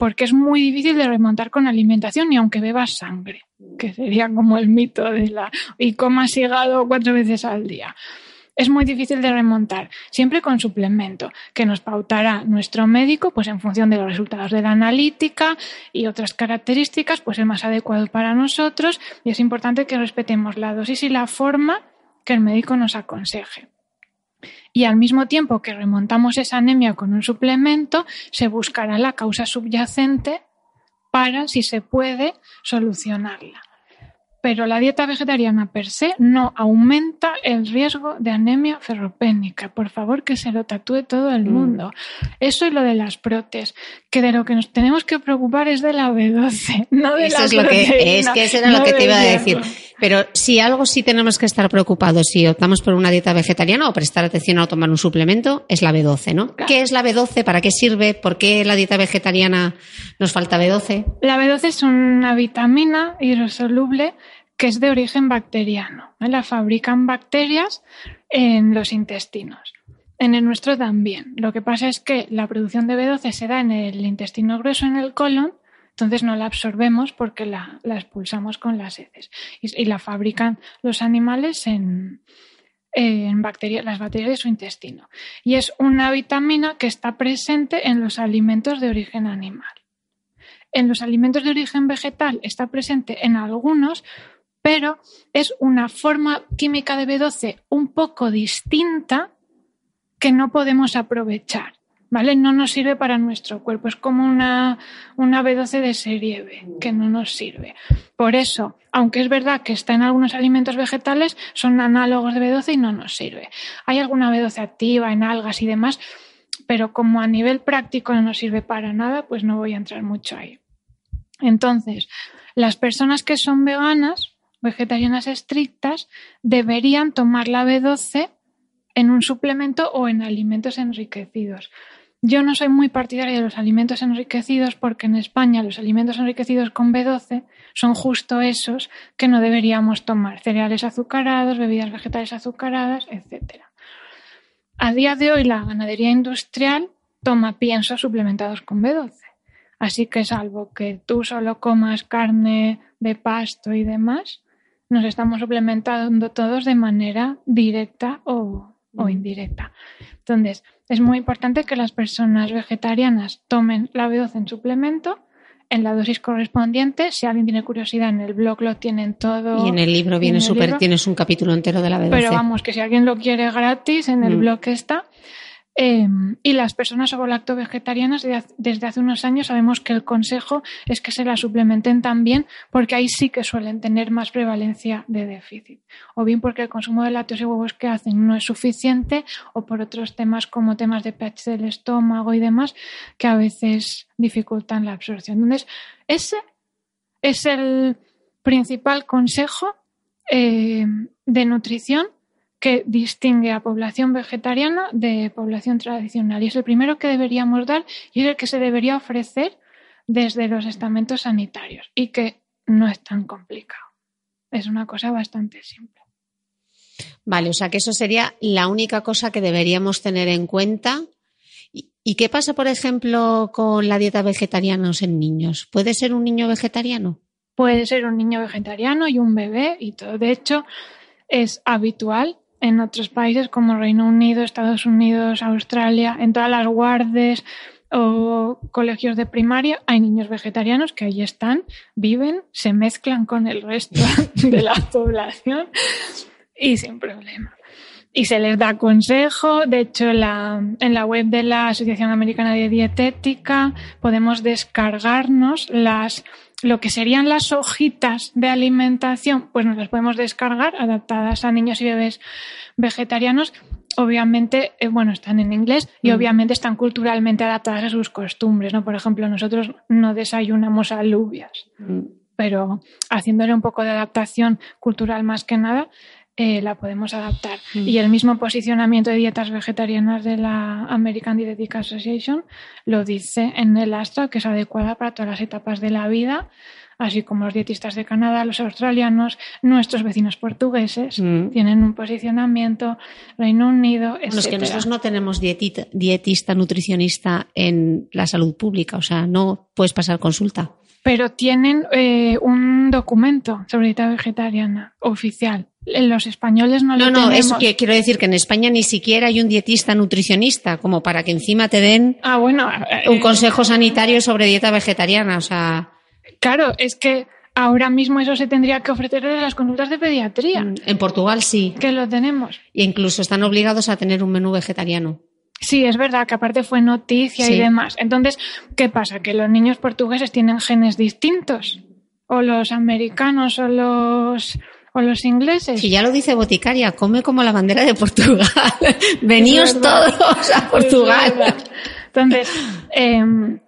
porque es muy difícil de remontar con alimentación y aunque bebas sangre, que sería como el mito de la y comas hígado cuatro veces al día. Es muy difícil de remontar, siempre con suplemento, que nos pautará nuestro médico, pues en función de los resultados de la analítica y otras características, pues el más adecuado para nosotros, y es importante que respetemos la dosis y la forma que el médico nos aconseje y al mismo tiempo que remontamos esa anemia con un suplemento, se buscará la causa subyacente para, si se puede, solucionarla pero la dieta vegetariana per se no aumenta el riesgo de anemia ferropénica. Por favor, que se lo tatúe todo el mm. mundo. Eso y lo de las protes, que de lo que nos tenemos que preocupar es de la B12, no de eso la es lo que es que eso era lo que te iba a decir. Pero si algo sí tenemos que estar preocupados si optamos por una dieta vegetariana o prestar atención a tomar un suplemento es la B12, ¿no? ¿Qué es la B12? ¿Para qué sirve? ¿Por qué la dieta vegetariana nos falta B12? La B12 es una vitamina hidrosoluble que es de origen bacteriano. La fabrican bacterias en los intestinos. En el nuestro también. Lo que pasa es que la producción de B12 se da en el intestino grueso, en el colon, entonces no la absorbemos porque la, expulsamos con las heces. Y, la fabrican los animales en, en las bacterias de su intestino. Y es una vitamina que está presente en los alimentos de origen animal. En los alimentos de origen vegetal está presente en algunos, pero es una forma química de B12 un poco distinta que no podemos aprovechar. ¿Vale? No nos sirve para nuestro cuerpo. Es como una, una B12 de serie B, que no nos sirve. Por eso, aunque es verdad que está en algunos alimentos vegetales, son análogos de B12 y no nos sirve. Hay alguna B12 activa en algas y demás, pero como a nivel práctico no nos sirve para nada, pues no voy a entrar mucho ahí. Entonces, las personas que son veganas vegetarianas estrictas deberían tomar la B12 en un suplemento o en alimentos enriquecidos. Yo no soy muy partidaria de los alimentos enriquecidos porque en España los alimentos enriquecidos con B12 son justo esos que no deberíamos tomar, cereales azucarados, bebidas vegetales azucaradas, etc. A día de hoy la ganadería industrial toma piensos suplementados con B12. Así que salvo que tú solo comas carne de pasto y demás, nos estamos suplementando todos de manera directa o, indirecta. Entonces, es muy importante que las personas vegetarianas tomen la B12 en suplemento en la dosis correspondiente. Si alguien tiene curiosidad, en el blog lo tienen todo. Y en el libro viene súper, tienes un capítulo entero de la B12. Pero vamos, que si alguien lo quiere gratis, en el Mm. blog está. Eh, y las personas ovo-lacto-vegetarianas de haz- desde hace unos años sabemos que el consejo es que se la suplementen también porque ahí sí que suelen tener más prevalencia de déficit. O bien porque el consumo de lácteos y huevos que hacen no es suficiente o por otros temas como temas de pH del estómago y demás que a veces dificultan la absorción. Entonces, ese es el principal consejo eh, de nutrición que distingue a población vegetariana de población tradicional. Y es el primero que deberíamos dar y es el que se debería ofrecer desde los estamentos sanitarios y que no es tan complicado. Es una cosa bastante simple. Vale, o sea que eso sería la única cosa que deberíamos tener en cuenta. ¿Y, y qué pasa, por ejemplo, con la dieta vegetariana en niños? ¿Puede ser un niño vegetariano? Puede ser un niño vegetariano y un bebé y todo. De hecho, es habitual en otros países como Reino Unido, Estados Unidos, Australia, en todas las guardes o colegios de primaria hay niños vegetarianos que ahí están, viven, se mezclan con el resto de la población y sin problema. Y se les da consejo. De hecho, la, en la web de la Asociación Americana de Dietética podemos descargarnos las lo que serían las hojitas de alimentación, pues nos las podemos descargar adaptadas a niños y bebés vegetarianos. Obviamente, eh, bueno, están en inglés y Mm. obviamente están culturalmente adaptadas a sus costumbres, ¿no? Por ejemplo, nosotros no desayunamos alubias, pero haciéndole un poco de adaptación cultural más que nada, eh, la podemos adaptar. Mm. Y el mismo posicionamiento de dietas vegetarianas de la American Dietetic Association lo dice en el Astra, que es adecuada para todas las etapas de la vida, así como los dietistas de Canadá, los australianos, nuestros vecinos portugueses, Mm. tienen un posicionamiento, Reino Unido, Bueno, es que nosotros no tenemos dietita- dietista, nutricionista en la salud pública, o sea, no puedes pasar consulta. pero tienen eh, un documento sobre dieta vegetariana oficial. Los españoles no, No, lo no, tenemos. eso que quiero decir que en España ni siquiera hay un dietista nutricionista como para que encima te den Ah, bueno, eh, un consejo sanitario sobre dieta vegetariana, o sea, claro, es que ahora mismo eso se tendría que ofrecer desde las consultas de pediatría, mm, en Portugal sí, que lo tenemos. e incluso están obligados a tener un menú vegetariano. Sí, es verdad que aparte fue noticia Sí. y demás. Entonces, ¿qué pasa? Que los niños portugueses tienen genes distintos. O los americanos o los, o los ingleses. Si ya lo dice Boticaria, come como la bandera de Portugal. Veníos todos a Portugal. Entonces, em,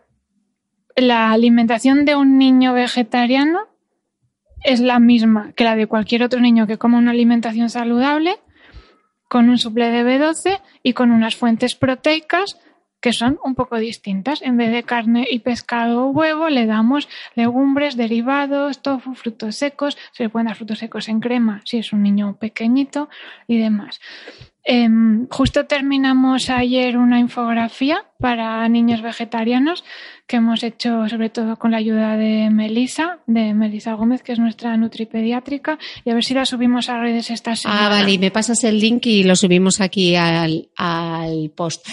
la alimentación de un niño vegetariano es la misma que la de cualquier otro niño que coma una alimentación saludable, con un suple de B12 y con unas fuentes proteicas que son un poco distintas. En vez de carne y pescado o huevo, le damos legumbres, derivados, tofu, frutos secos. Se le pueden dar frutos secos en crema si es un niño pequeñito y demás. Em, justo terminamos ayer una infografía para niños vegetarianos que hemos hecho sobre todo con la ayuda de Melisa, de Melisa Gómez, que es nuestra nutripediátrica, y a ver si la subimos a redes esta semana. Ah, vale, y me pasas el link y lo subimos aquí al, al post.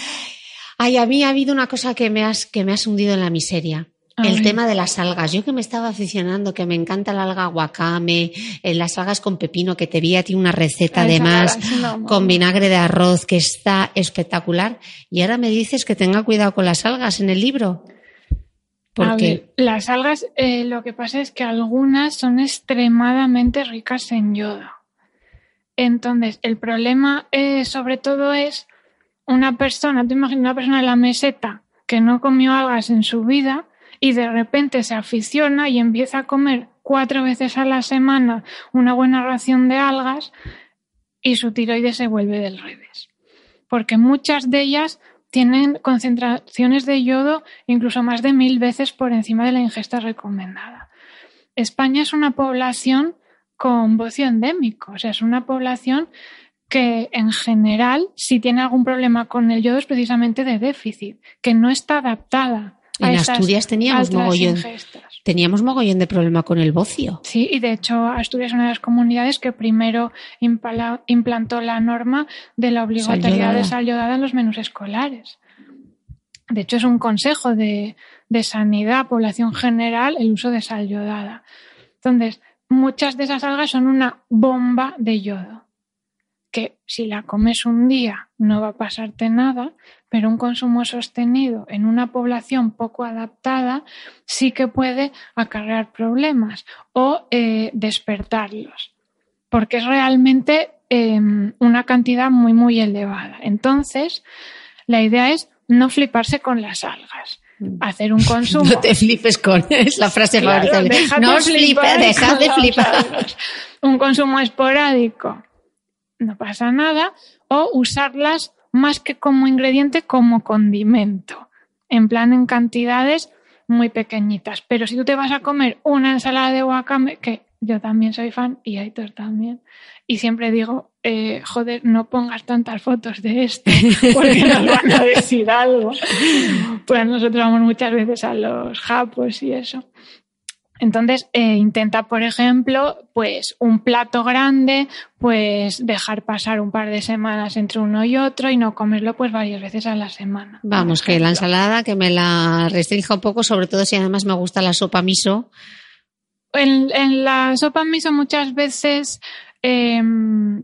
Ay, a mí ha habido una cosa que me has, que me has hundido en la miseria. El tema de las algas. Yo que me estaba aficionando, que me encanta la alga wakame, eh, las algas con pepino, que te vi a ti una receta Ay, además no, con vinagre de arroz que está espectacular. Y ahora me dices que tenga cuidado con las algas en el libro. Porque ver, las algas, eh, lo que pasa es que algunas son extremadamente ricas en yodo. Entonces, el problema eh, sobre todo es una persona, te imaginas una persona en la meseta que no comió algas en su vida y de repente se aficiona y empieza a comer cuatro veces a la semana una buena ración de algas y su tiroides se vuelve del revés. Porque muchas de ellas tienen concentraciones de yodo incluso más de mil veces por encima de la ingesta recomendada. España es una población con bocio endémico, o sea, es una población que en general, si tiene algún problema con el yodo, es precisamente de déficit, que no está adaptada. a En Asturias teníamos mogollón. ingestas. teníamos mogollón de problema con el bocio. Sí, y de hecho Asturias es una de las comunidades que primero impala- implantó la norma de la obligatoriedad Sal de sal yodada en los menús escolares. De hecho, es un consejo de, de sanidad, población general, el uso de sal yodada. Entonces, muchas de esas algas son una bomba de yodo, que si la comes un día no va a pasarte nada, pero un consumo sostenido en una población poco adaptada sí que puede acarrear problemas o eh, despertarlos, porque es realmente em, una cantidad muy, muy elevada. Entonces, la idea es no fliparse con las algas hacer un consumo. No te flipes con, es la frase favorita. No os flipes, dejad de flipar. Un consumo esporádico, no pasa nada, o usarlas más que como ingrediente, como condimento, en plan en cantidades muy pequeñitas. Pero si tú te vas a comer una ensalada de wakame, que yo también soy fan y Aitor también, y siempre digo, eh, joder, no pongas tantas fotos de esto, porque nos van a decir algo. Pues nosotros vamos muchas veces a los japos y eso. Entonces, eh, intenta, por ejemplo, pues un plato grande, pues dejar pasar un par de semanas entre uno y otro y no comerlo pues varias veces a la semana. Vamos, que la ensalada que me la restrinja un poco, sobre todo si además me gusta la sopa miso. En, en la sopa miso muchas veces Em,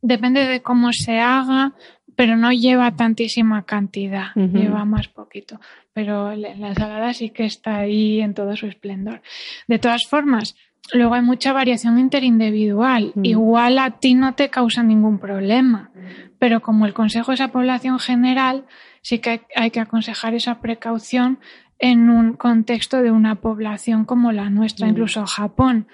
depende de cómo se haga, pero no lleva tantísima cantidad, lleva más poquito. Pero la ensalada sí que está ahí en todo su esplendor. De todas formas, luego hay mucha variación interindividual. Igual a ti no te causa ningún problema, pero como el consejo es a población general, sí que hay que aconsejar esa precaución en un contexto de una población como la nuestra, incluso Japón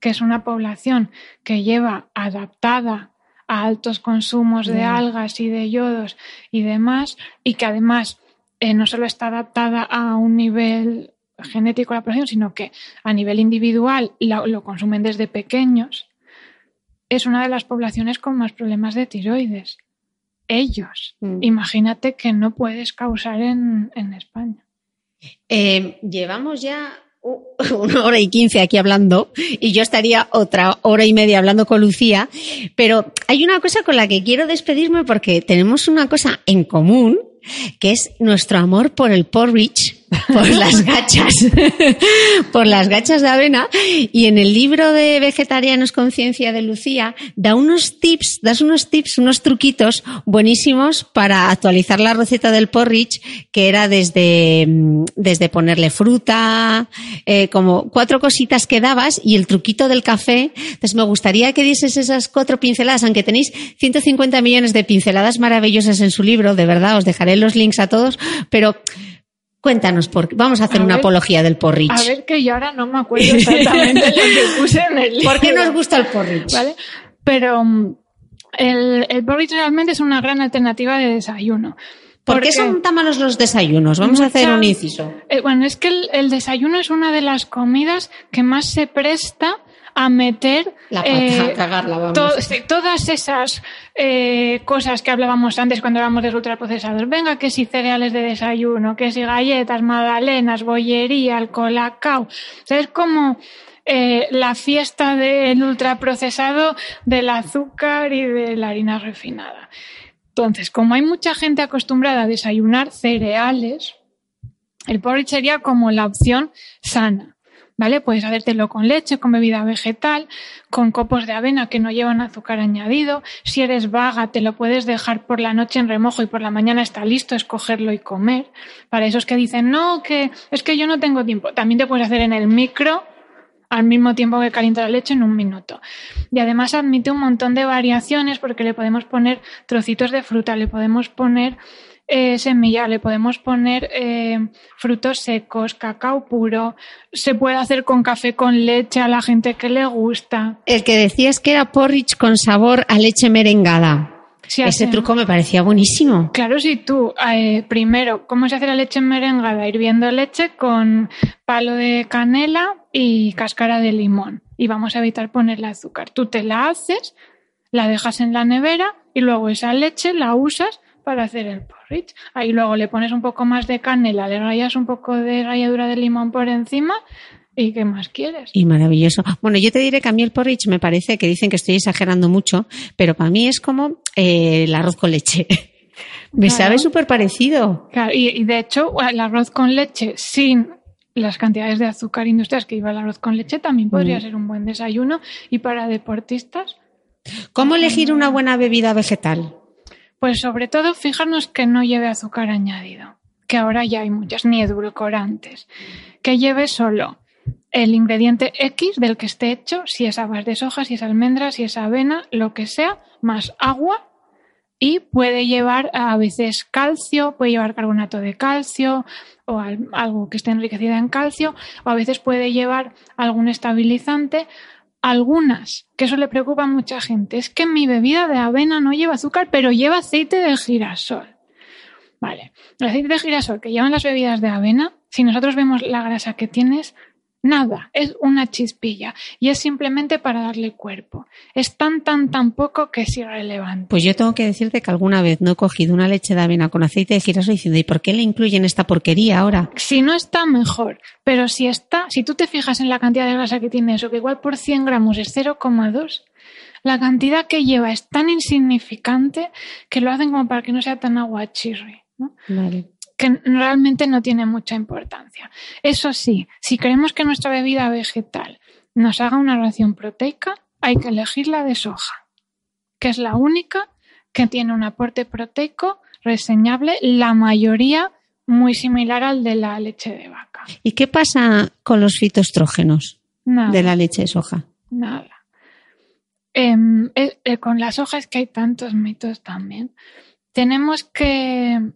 que es una población que lleva adaptada a altos consumos de algas y de yodos y demás, y que además eh, no solo está adaptada a un nivel genético de la población, sino que a nivel individual lo, consumen desde pequeños, es una de las poblaciones con más problemas de tiroides. Ellos. Mm. Imagínate que no puedes causar en, España. Eh, llevamos ya una hora y quince aquí hablando y yo estaría otra hora y media hablando con Lucía, pero hay una cosa con la que quiero despedirme porque tenemos una cosa en común que es nuestro amor por el porridge, por las gachas, por las gachas de avena. Y en el libro de Vegetarianos Conciencia de Lucía da unos tips, das unos tips, unos truquitos buenísimos para actualizar la receta del porridge, que era desde, mm, desde ponerle fruta, eh, como cuatro cositas que dabas y el truquito del café. Entonces me gustaría que dieses esas cuatro pinceladas, aunque tenéis 150 millones de pinceladas maravillosas en su libro, de verdad, os dejaré los links a todos, pero Cuéntanos, por, vamos a hacer una apología del porridge. A ver, que yo ahora no me acuerdo exactamente lo que puse en el libro. ¿Por qué nos gusta el porridge? ¿Vale? Pero mm, el, el porridge realmente es una gran alternativa de desayuno. ¿Por qué son tan malos los desayunos? Vamos a hacer un inciso. Eh, bueno, es que el, desayuno es una de las comidas que más se presta a meter la pata, eh, cagarla, vamos. todas esas eh, cosas que hablábamos antes cuando hablamos de ultraprocesados. Venga, que si cereales de desayuno, que si galletas, magdalenas, bollería, el colacao. O sea, es como eh, la fiesta del ultraprocesado del azúcar y de la harina refinada. Entonces, como hay mucha gente acostumbrada a desayunar cereales, el porridge sería como la opción sana. ¿Vale? Puedes hacértelo con leche, con bebida vegetal, con copos de avena que no llevan azúcar añadido. Si eres vaga, te lo puedes dejar por la noche en remojo y por la mañana está listo, escogerlo y comer. Para esos que dicen, no, que es que yo no tengo tiempo, también te puedes hacer en el micro al mismo tiempo que calienta la leche en un minuto. Y además admite un montón de variaciones porque le podemos poner trocitos de fruta, le podemos poner eh, semilla, le podemos poner eh, frutos secos, cacao puro, se puede hacer con café con leche a la gente que le gusta. El que decías que era porridge con sabor a leche merengada. Ese truco me parecía buenísimo. Claro, si tú, eh, primero, ¿cómo se hace la leche merengada? Hirviendo leche con palo de canela y cáscara de limón. Y vamos a evitar ponerle azúcar. Tú te la haces, la dejas en la nevera y luego esa leche la usas para hacer el porridge. Ahí luego le pones un poco más de canela, le rayas un poco de ralladura de limón por encima ¿Y qué más quieres? Y maravilloso. Bueno, yo te diré que a mí el porridge me parece que dicen que estoy exagerando mucho, pero para mí es como eh, el arroz con leche. Me Claro. sabe súper parecido. Claro, y, y de hecho, el arroz con leche sin las cantidades de azúcar industriales que lleva el arroz con leche también podría Mm. ser un buen desayuno. Y para deportistas, ¿Cómo elegir una buena bebida vegetal? Pues sobre todo fijarnos que no lleve azúcar añadido, que ahora ya hay muchas, ni edulcorantes, que lleve solo el ingrediente X del que esté hecho, si es habas de soja, si es almendra, si es avena, lo que sea, más agua y puede llevar a veces calcio, puede llevar carbonato de calcio o al- algo que esté enriquecido en calcio, o a veces puede llevar algún estabilizante. Algunas, que eso le preocupa a mucha gente, es que mi bebida de avena no lleva azúcar, pero lleva aceite de girasol. Vale, el aceite de girasol que llevan las bebidas de avena, si nosotros vemos la grasa que tienes, nada, es una chispilla y es simplemente para darle cuerpo. Es tan, tan, tan poco que es irrelevante. Pues yo tengo que decirte que alguna vez no he cogido una leche de avena con aceite de girasol diciendo, ¿y por qué le incluyen esta porquería ahora? Si no está, mejor. Pero si está, si tú te fijas en la cantidad de grasa que tiene eso, que igual por 100 gramos es 0,2, la cantidad que lleva es tan insignificante que lo hacen como para que no sea tan aguachirri, ¿no? Vale. Que realmente no tiene mucha importancia. Eso sí, si queremos que nuestra bebida vegetal nos haga una ración proteica, hay que elegir la de soja, que es la única que tiene un aporte proteico reseñable, la mayoría muy similar al de la leche de vaca. ¿Y qué pasa con los fitoestrógenos Nada, de la leche de soja? nada. Em, eh, eh, con la soja es que hay tantos mitos también. Tenemos que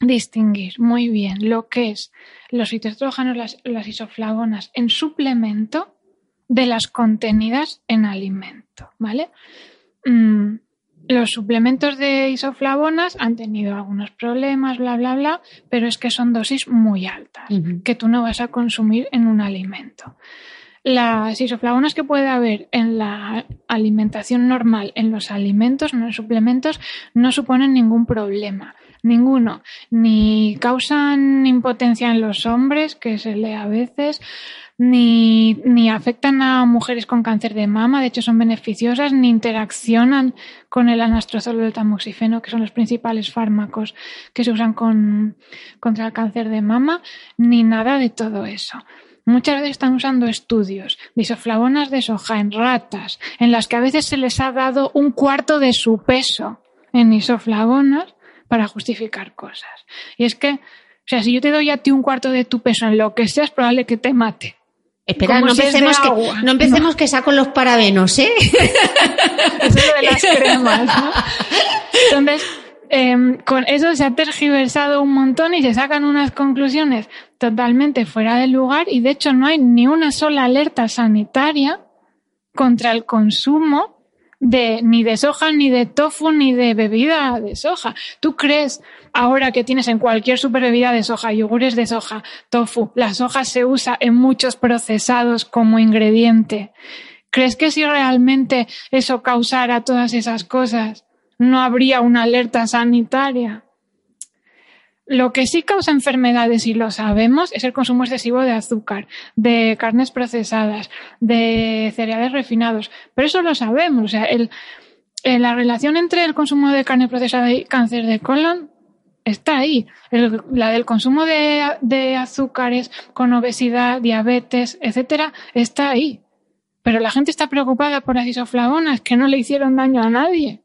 distinguir muy bien lo que es los fitoestrógenos, las, las isoflavonas en suplemento de las contenidas en alimento, ¿vale? Mm, los suplementos de isoflavonas han tenido algunos problemas, bla, bla, bla, pero es que son dosis muy altas que tú no vas a consumir en un alimento. Las isoflavonas que puede haber en la alimentación normal, en los alimentos, no en suplementos, no suponen ningún problema. Ninguno. Ni causan impotencia en los hombres, que se lee a veces, ni, ni afectan a mujeres con cáncer de mama, de hecho son beneficiosas, ni interaccionan con el anastrozol o el tamoxifeno, que son los principales fármacos que se usan con, contra el cáncer de mama, ni nada de todo eso. Muchas veces están usando estudios de isoflavonas de soja en ratas, en las que a veces se les ha dado un cuarto de su peso en isoflavonas para justificar cosas. Y es que, o sea, si yo te doy a ti un cuarto de tu peso en lo que sea, es probable que te mate. Espera, no si es de empecemos, que, no empecemos que saco los parabenos, ¿eh? Eso es lo de las cremas, ¿no? Entonces, em, con eso se ha tergiversado un montón y se sacan unas conclusiones totalmente fuera de lugar y de hecho no hay ni una sola alerta sanitaria contra el consumo de ni de soja, ni de tofu, ni de bebida de soja. ¿Tú crees ahora que tienes en cualquier superbebida de soja, yogures de soja, tofu, la soja se usa en muchos procesados como ingrediente? ¿Crees que si realmente eso causara todas esas cosas, no habría una alerta sanitaria? Lo que sí causa enfermedades, y lo sabemos, es el consumo excesivo de azúcar, de carnes procesadas, de cereales refinados. Pero eso lo sabemos. O sea, el, eh, la relación entre el consumo de carne procesada y cáncer de colon está ahí. La del consumo de, de azúcares con obesidad, diabetes, etcétera, está ahí. Pero la gente está preocupada por las isoflavonas que no le hicieron daño a nadie.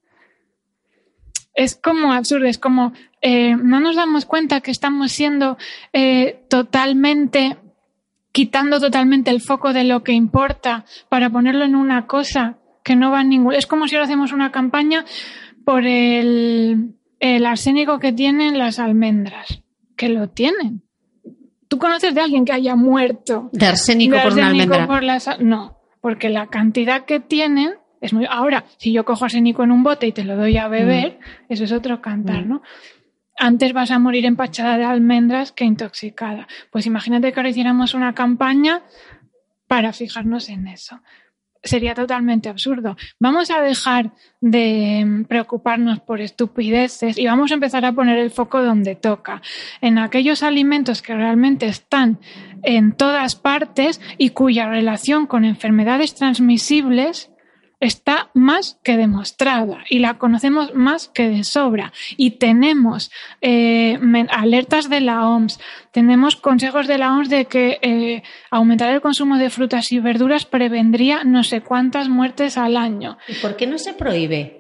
Es como absurdo, es como eh, no nos damos cuenta que estamos siendo eh, totalmente, quitando totalmente el foco de lo que importa para ponerlo en una cosa que no va a ningún. Es como si ahora hacemos una campaña por el, el arsénico que tienen las almendras, que lo tienen. ¿Tú conoces de alguien que haya muerto De arsénico de por una almendra. por las- No, porque la cantidad que tienen es muy. Ahora, si yo cojo arsénico en un bote y te lo doy a beber, eso es otro cantar, Mm. ¿no? Antes vas a morir empachada de almendras que intoxicada. Pues imagínate que ahora hiciéramos una campaña para fijarnos en eso. Sería totalmente absurdo. Vamos a dejar de mm, preocuparnos por estupideces y vamos a empezar a poner el foco donde toca, en aquellos alimentos que realmente están en todas partes y cuya relación con enfermedades transmisibles está más que demostrada y la conocemos más que de sobra. Y tenemos eh, alertas de la OMS, tenemos consejos de la OMS de que eh, aumentar el consumo de frutas y verduras prevendría no sé cuántas muertes al año. ¿Y por qué no se prohíbe?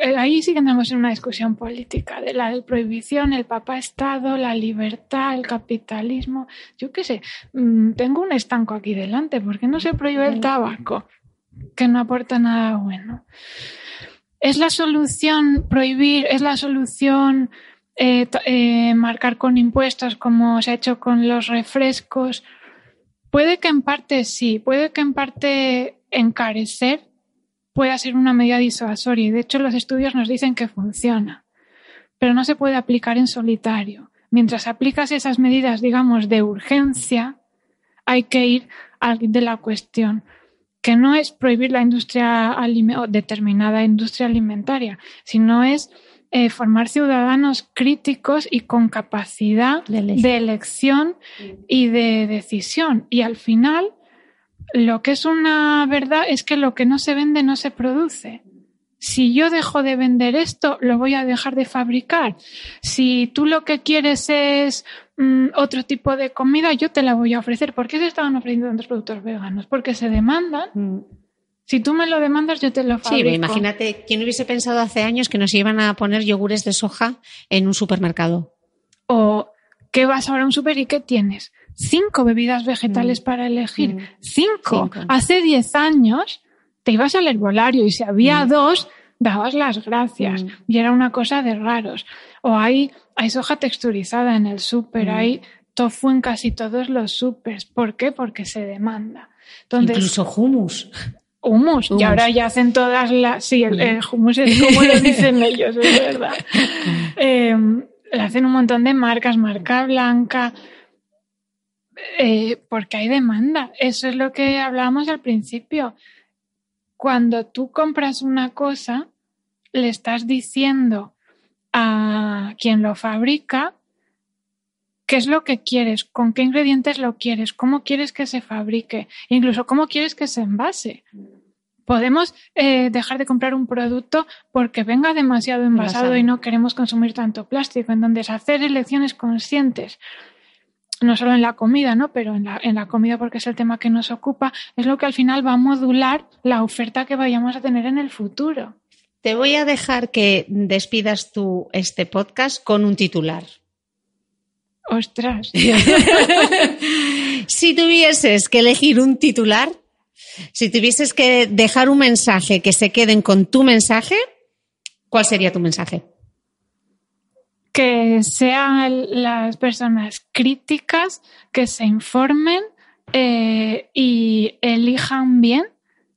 Eh, ahí sí que entramos en una discusión política de la prohibición, el papá Estado, la libertad, el capitalismo. Yo qué sé, mm, tengo un estanco aquí delante, ¿por qué no se prohíbe el tabaco? Que no aporta nada bueno. ¿Es la solución prohibir? ¿Es la solución eh, eh, marcar con impuestos como se ha hecho con los refrescos? Puede que en parte sí, puede que en parte encarecer pueda ser una medida disuasoria y de hecho los estudios nos dicen que funciona, pero no se puede aplicar en solitario. Mientras aplicas esas medidas, digamos, de urgencia, hay que ir al de la cuestión, que no es prohibir la industria o determinada industria alimentaria, sino es eh, formar ciudadanos críticos y con capacidad de elección y de decisión. Y al final, lo que es una verdad es que lo que no se vende no se produce. Si yo dejo de vender esto, lo voy a dejar de fabricar. Si tú lo que quieres es mm, otro tipo de comida, yo te la voy a ofrecer. ¿Por qué se estaban ofreciendo tantos productos veganos? Porque se demandan. Mm. Si tú me lo demandas, yo te lo fabrico. Sí, imagínate, ¿quién hubiese pensado hace años que nos iban a poner yogures de soja en un supermercado? O ¿qué vas ahora a un super y qué tienes? Cinco bebidas vegetales mm. para elegir. Mm. Cinco. Hace diez años te ibas al herbolario y si había mm. dos, dabas las gracias. Y era una cosa de raros. O hay, hay soja texturizada en el súper, hay tofu en casi todos los supers. ¿Por qué? Porque se demanda. Incluso hummus. Humus. Y ahora ya hacen todas las. Sí, el, hummus es como lo dicen ellos, es verdad. Eh, hacen un montón de marcas, marca blanca. Eh, porque hay demanda. Eso es lo que hablábamos al principio. Cuando tú compras una cosa, le estás diciendo a quien lo fabrica qué es lo que quieres, con qué ingredientes lo quieres, cómo quieres que se fabrique, incluso cómo quieres que se envase. Podemos eh, dejar de comprar un producto porque venga demasiado envasado y no queremos consumir tanto plástico. Entonces, hacer elecciones conscientes no solo en la comida, ¿no? Pero en la, en la comida, porque es el tema que nos ocupa, es lo que al final va a modular la oferta que vayamos a tener en el futuro. Te voy a dejar que despidas tú este podcast con un titular. Ostras. si tuvieses que elegir un titular, si tuvieses que dejar un mensaje que se queden con tu mensaje, ¿cuál sería tu mensaje? Que sean las personas críticas, que se informen eh, y elijan bien,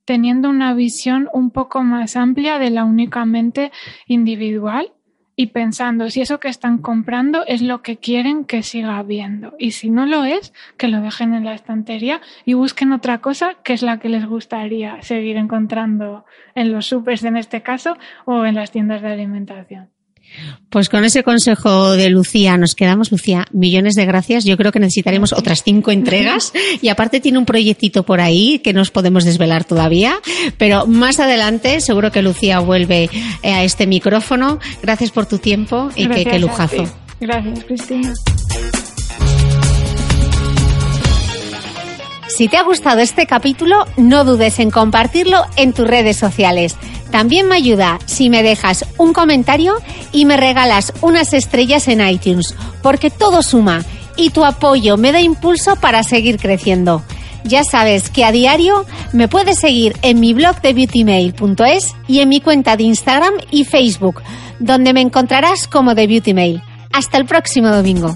teniendo una visión un poco más amplia de la únicamente individual y pensando si eso que están comprando es lo que quieren que siga habiendo. Y si no lo es, que lo dejen en la estantería y busquen otra cosa que es la que les gustaría seguir encontrando en los supers en este caso o en las tiendas de alimentación. Pues con ese consejo de Lucía nos quedamos. Lucía, millones de gracias. Yo creo que necesitaremos otras cinco entregas y aparte tiene un proyectito por ahí que nos podemos desvelar todavía, pero más adelante seguro que Lucía vuelve eh, a este micrófono. Gracias por tu tiempo y qué lujazo. Gracias, Cristina. Si te ha gustado este capítulo, no dudes en compartirlo en tus redes sociales. También me ayuda si me dejas un comentario y me regalas unas estrellas en iTunes, porque todo suma y tu apoyo me da impulso para seguir creciendo. Ya sabes que a diario me puedes seguir en mi blog de beautymail.es y en mi cuenta de Instagram y Facebook, donde me encontrarás como de Beautymail. Hasta el próximo domingo.